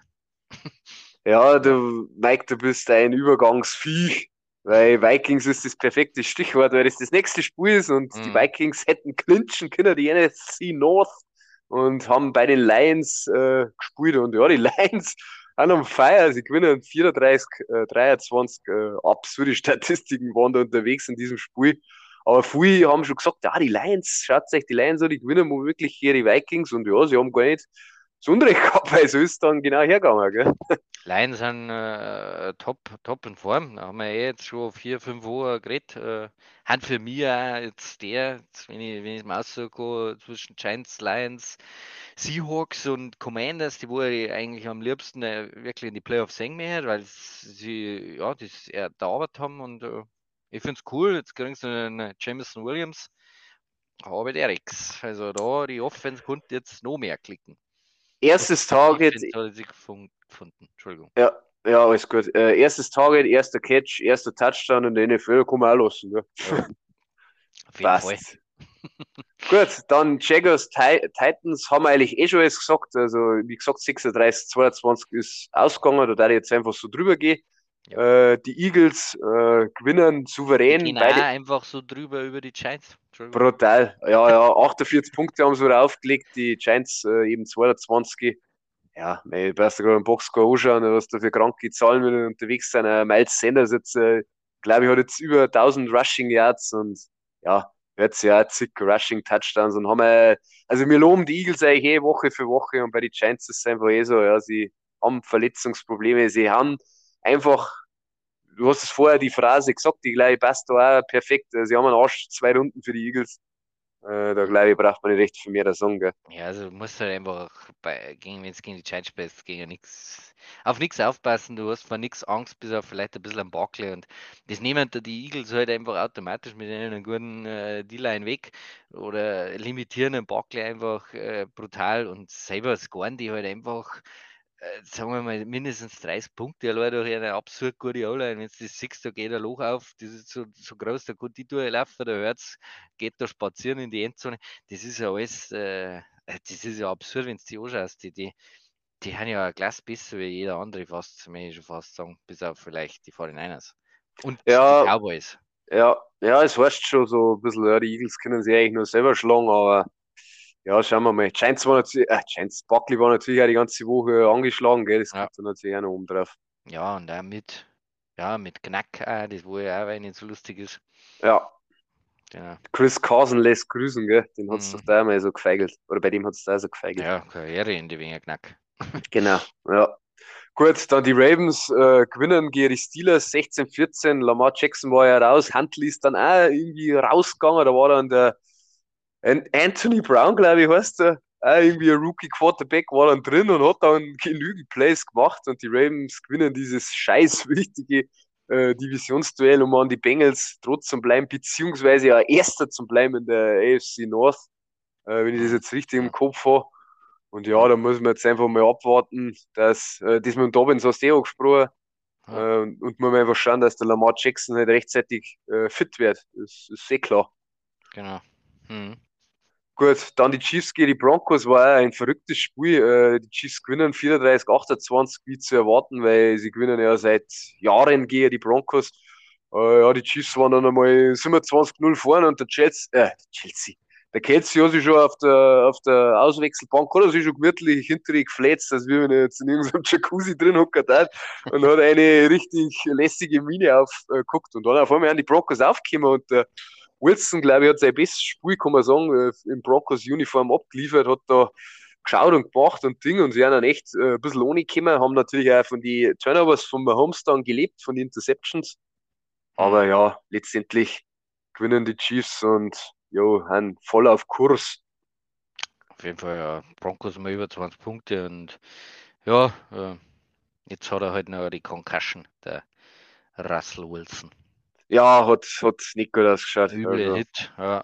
Ja, du, Mike, du bist ein Übergangsviech, weil Vikings ist das perfekte Stichwort, weil das das nächste Spiel ist und mhm. die Vikings hätten clinchen können, die NFC North und haben bei den Lions äh, gespielt und ja, die Lions sind am Feier, sie gewinnen 34, äh, 23, äh, absurde Statistiken waren da unterwegs in diesem Spiel. Aber viele haben schon gesagt, ja, die Lions, schaut euch die Lions an, die gewinnen wirklich hier die Vikings und ja, sie haben gar nicht das Unrecht gehabt, weil es ist dann genau hergegangen. Gell? Lions sind äh, top, top in Form. Da haben wir eh jetzt schon vier, fünf Wochen geredet. Äh, hat für mich auch jetzt der, jetzt, wenn ich wenn ich mal aussuche, zwischen Giants, Lions, Seahawks und Commanders, die wo ich eigentlich am liebsten äh, wirklich in die Playoffs sehen möchte, weil sie ja das erarbeitet haben und äh, ich finde es cool. Jetzt kriegen sie einen Jameson Williams. Der Rex. Also da die Offense konnte jetzt noch mehr klicken. Erstes Target. Entschuldigung. Ja, ja, alles gut. Äh, erstes Target, erster Catch, erster Touchdown in der NFL, kann man auch lassen. Ja. ja. Passt. Gut, dann Jaguars Titans haben wir eigentlich eh schon alles gesagt. Also, wie gesagt, 36, 22 ist ausgegangen, da darf ich jetzt einfach so drüber gehen. Ja. Äh, die Eagles äh, gewinnen souverän. Beide. einfach so drüber über die Giants. Brutal. Ja, ja, 48 Punkte haben sie wieder aufgelegt, die Giants äh, eben 22. Ja, brauchst du gerade einen Boxscore anschauen, was da für kranke Zahlen wieder unterwegs sind. Äh, Miles Sanders jetzt, äh, glaube ich, hat jetzt über 1000 Rushing Yards und ja, jetzt ja zig Rushing Touchdowns und haben, äh, also wir loben die Eagles eigentlich eh Woche für Woche und bei den Giants ist es einfach eh so, ja, sie haben Verletzungsprobleme, sie haben einfach du hast es vorher die Phrase gesagt, die glaube ich passt da auch perfekt. Sie haben einen Arsch, zwei Runden für die Eagles. Äh, da glaube ich, braucht man nicht recht viel mehr da sagen. Gell? Ja, also du musst halt einfach, wenn es gegen die Giants spielst, gegen nichts, auf nichts aufpassen. Du hast vor nichts Angst, bis auf vielleicht ein bisschen am Backel. Und das nehmen die Eagles halt einfach automatisch mit einem guten äh, D-Line weg oder limitieren den Backel einfach äh, brutal und selber scoren die halt einfach sagen wir mal, mindestens 30 Punkte allein durch eine absurd gute O-Line. Wenn du das siehst, da geht ein Loch auf, das ist so, so groß, da kann die durchlaufen, da hört geht da spazieren in die Endzone. Das ist ja alles, äh, äh das ist ja absurd, wenn du die anschaust. Die, die, die haben ja ein Glas besser wie jeder andere, fast, möchte ich schon fast sagen, bis auf vielleicht die 49ers. Und ja, die Cowboys. Ja, ja, es heißt schon so ein bisschen, ja, die Eagles können sich eigentlich nur selber schlagen, aber ja, schauen wir mal. Giants war natürlich, äh, Giants, Buckley war natürlich auch die ganze Woche angeschlagen, gell, das ja. kommt dann natürlich auch noch oben drauf. Ja, und auch mit, ja, mit Knack, äh, das wo ja auch nicht so lustig ist. Ja. Genau. Chris Carson lässt grüßen, gell? Den hat es mhm. doch da mal so gefeigelt. Oder bei dem hat es da so gefeigelt. Ja, Karriere in die weniger Knack. genau, ja. Gut, dann die Ravens äh, gewinnen gegen die Steelers 16-14. Lamar Jackson war ja raus. Huntley ist dann auch irgendwie rausgegangen. Da war dann der Anthony Brown, glaube ich, heißt der. Auch irgendwie ein Rookie Quarterback war dann drin und hat dann genügend Plays gemacht und die Ravens gewinnen dieses scheiß wichtige äh, Divisionsduell, um an die Bengals trotzdem bleiben, beziehungsweise ja Erster zu bleiben in der AFC North, äh, wenn ich das jetzt richtig im Kopf habe. Und ja, da muss man jetzt einfach mal abwarten, dass äh, das mit dem Dobbins hast du eh gesprochen. Ja. Äh, und man einfach schauen, dass der Lamar Jackson halt rechtzeitig äh, fit wird. Das ist sehr klar. Genau. Hm. Gut, dann die Chiefs gegen die Broncos war ein verrücktes Spiel. Äh, die Chiefs gewinnen 34, 28, wie zu erwarten, weil sie gewinnen ja seit Jahren gegen die Broncos. Äh, ja, die Chiefs waren dann einmal 27-0 vorne und der Chelsea, äh, Chelsea, der Kelsey hat sich schon auf der, auf der Auswechselbank, hat sich schon gemütlich hinter die geflätzt, als wenn er jetzt in irgendeinem Jacuzzi drin hockert hat und hat eine richtig lässige Mine aufgeguckt und dann auf einmal an die Broncos aufgekommen und der Wilson, glaube ich, hat sein bestes Spiel, kann man sagen, äh, im Broncos-Uniform abgeliefert, hat da geschaut und gemacht und Ding und sie haben dann echt äh, ein bisschen ohne gekommen, haben natürlich auch von den Turnovers von Mahomes dann gelebt, von den Interceptions. Aber ja, letztendlich gewinnen die Chiefs und jo, haben voll auf Kurs. Auf jeden Fall, ja. Broncos mal über 20 Punkte und ja, äh, jetzt hat er halt noch die Concussion, der Russell Wilson. Ja, hat, hat nicht gut ausgeschaut. Üble also. Hit, ja.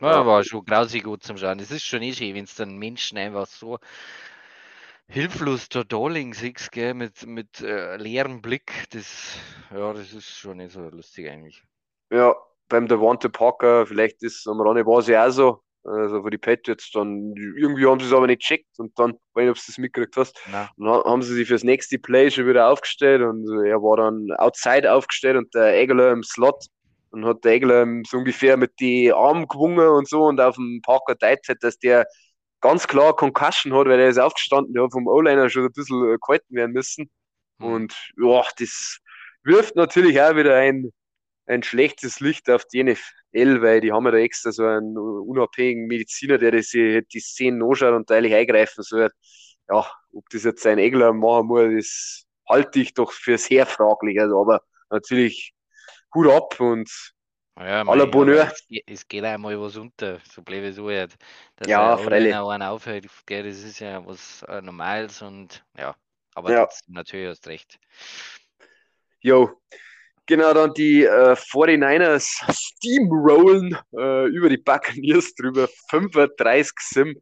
Ja. War schon grausig gut zum Schauen. Es ist schon eh schön, wenn es dann Menschen einfach so hilflos da Darling siehst, gell, mit, mit äh, leerem Blick. Das, ja, das ist schon nicht so lustig eigentlich. Ja, beim Devonta Parker, vielleicht ist am Rande war sie auch so, also für die Patriots, dann irgendwie haben sie es aber nicht checkt und dann, weiß nicht, ob du das mitgekriegt hast, Nein. dann haben sie sich fürs nächste Play schon wieder aufgestellt und er war dann outside aufgestellt und der Egler im Slot und hat der Egler so ungefähr mit die Armen gewungen und so und auf dem Parker deutet hat, dass der ganz klar Concussion hat, weil er ist aufgestanden, der hat vom O-Liner schon ein bisschen äh, gehalten werden müssen mhm. und ja, das wirft natürlich auch wieder ein ein schlechtes Licht auf die NFL, weil die haben ja da extra so einen unabhängigen Mediziner, der das, die Szenen anschaut und eigentlich eingreifen soll. Ja, ob das jetzt ein Egler machen muss, das halte ich doch für sehr fraglich. Also, aber natürlich Hut ab und ja, aller Bonheur. Es, geht einmal was unter, so bleibe so halt. Dass ja, freilich. Wenn aufhört, das ist ja was äh, Normales und ja, aber ja. natürlich hast recht. Jo, Genau, dann die äh, 49ers steamrollen äh, über die Buccaneers drüber, 35 Sim.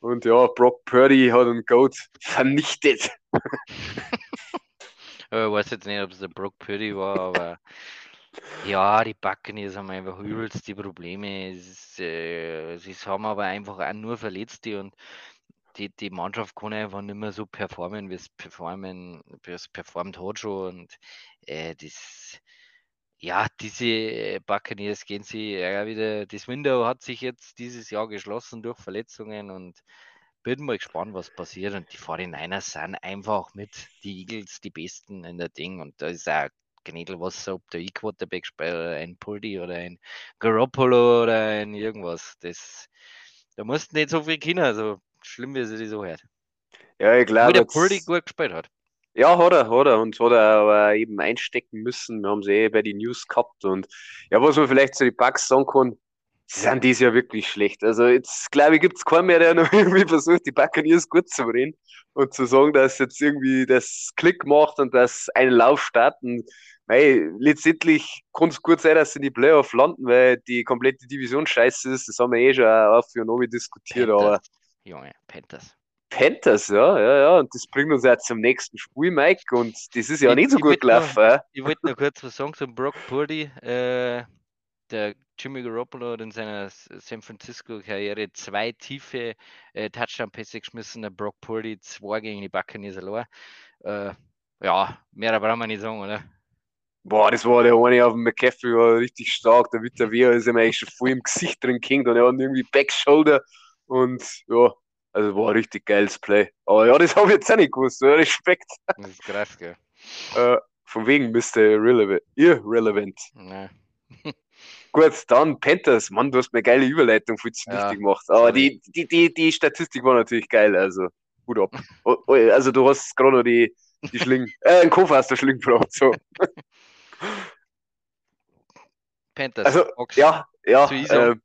Und ja, Brock Purdy hat einen Goat vernichtet. ich weiß jetzt nicht, ob es der Brock Purdy war, aber ja, die Buccaneers haben einfach übelst die Probleme. Ist, äh, sie haben aber einfach auch nur Verletzte und die, die Mannschaft kann einfach nicht mehr so performen, wie es performen, wie es performt hat schon. Und äh, das, ja, diese Buccaneers gehen sie ja wieder. Das Window hat sich jetzt dieses Jahr geschlossen durch Verletzungen und bin mal gespannt, was passiert. Und die 49ers sind einfach mit die Eagles die Besten in der Ding. Und da ist auch Gnädel, was ob der E-Quarterback spielt oder ein Puldi oder ein Garoppolo oder ein irgendwas. Das, da mussten nicht so viel Kinder, also schlimm, wie sie das so hört. Ja, ich glaube. Wie der Puldi gut gespielt hat. Ja, hat er, hat er. Und hat er aber eben einstecken müssen. Wir haben sie eh bei den News gehabt. Und ja, was man vielleicht zu den Bugs sagen kann, sie sind dieses Jahr wirklich schlecht. Also jetzt, glaube ich, gibt es keinen mehr, der noch irgendwie versucht, die Buccaneers gut zu reden und zu sagen, dass jetzt irgendwie das Klick macht und dass ein Lauf starten. Weil letztendlich kann es gut sein, dass sie in die Playoff landen, weil die komplette Division scheiße ist. Das haben wir eh schon auf für Novi diskutiert. Panthers. Aber Junge, Panthers. Panthers, ja, ja, ja. Und das bringt uns ja zum nächsten Spiel, Mike. Und das ist ja Ich- nicht so gut gelaufen. ja. Ich wollte nur kurz was sagen zum Brock Purdy. Äh, der Jimmy Garoppolo hat in seiner San Francisco-Karriere zwei tiefe äh, Touchdown-Pässe geschmissen. Der Brock Purdy zwei gegen die Buccaneers allein. Äh, ja, mehr brauchen wir nicht sagen, oder? Boah, das war der eine auf dem McCaffrey, war richtig stark. Der Witter Wehr ist ihm eigentlich schon voll im Gesicht drin gehängt und er hat irgendwie Backshoulder. Und ja, also war ein richtig geiles Play. Aber ja, das habe ich jetzt auch nicht gewusst. Ja, Respekt. Das ist krass, gell? Äh, von wegen Mr. Irrelevant. Irrelevant. Ja. Gut, dann Panthers. Mann, du hast mir eine geile Überleitung viel zu Ja, gemacht. Aber die, die, die, die Statistik war natürlich geil. Also, gut ab. Also, du hast gerade noch die, die Schlingen, äh, einen Kopf aus der Schlinge gebracht. So. Panthers, Also. Ja, ja. Äh,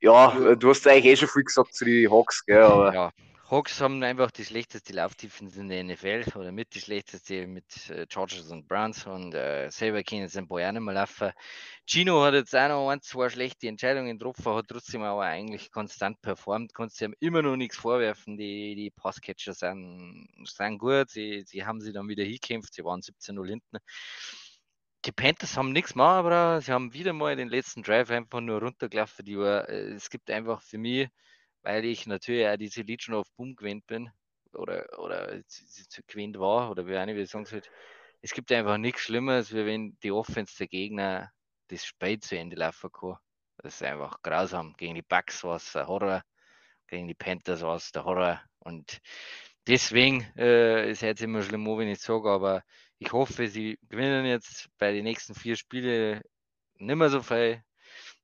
ja, du hast eigentlich eh schon viel gesagt zu den Hawks, gell, aber Ja, Hawks haben einfach die schlechteste Laufdefense in der NFL oder mit die schlechteste mit äh, Chargers und Browns und äh, selber können sie ein paar Jahre mehr laufen. Gino hat jetzt auch noch ein, zwei schlechte Entscheidungen getroffen, hat trotzdem aber eigentlich konstant performt, kannst du ihm immer noch nichts vorwerfen. Die, die Passcatcher sind, sind gut, sie, sie haben sie dann wieder hingekämpft, sie waren 17-0 hinten. Die Panthers haben nichts gemacht, aber sie haben wieder mal den letzten Drive einfach nur runtergelaufen. Die war, äh, es gibt einfach für mich weil ich natürlich auch diese Legion of Boom gewinnt bin oder, oder gewinnt war oder wie eine wie sagen soll. Es gibt einfach nichts Schlimmeres, wie wenn die Offense der Gegner das Spiel zu Ende laufen kann. Das ist einfach grausam. Gegen die Bucks war es der Horror, gegen die Panthers war es der Horror und deswegen äh, ist jetzt immer schlimm, wenn ich sage, aber ich hoffe, sie gewinnen jetzt bei den nächsten vier Spielen nicht mehr so viel.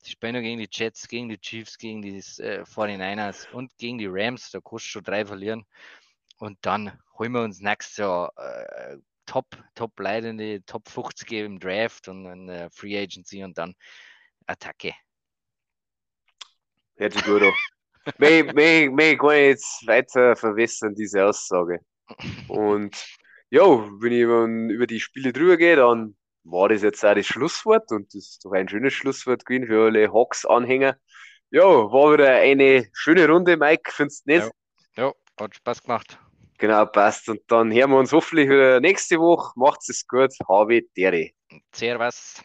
Sie spielen gegen die Jets, gegen die Chiefs, gegen die äh, 49ers und gegen die Rams. Da du schon drei verlieren. Und dann holen wir uns nächstes Jahr äh, Top, Top leidende Top 50 im Draft und dann äh, Free Agency und dann Attacke. sich gut mehr, mehr kann ich jetzt weiter verwässern, diese Aussage. Und ja, wenn ich über, die Spiele drüber gehe, dann war das jetzt auch das Schlusswort und das ist doch ein schönes Schlusswort gewesen für alle Hawks-Anhänger. Ja, war wieder eine schöne Runde, Mike, findest du nicht? Ja. Ja, hat Spaß gemacht. Genau, passt. Und dann hören wir uns hoffentlich wieder nächste Woche. Macht's es gut. Habe Dere. Servus.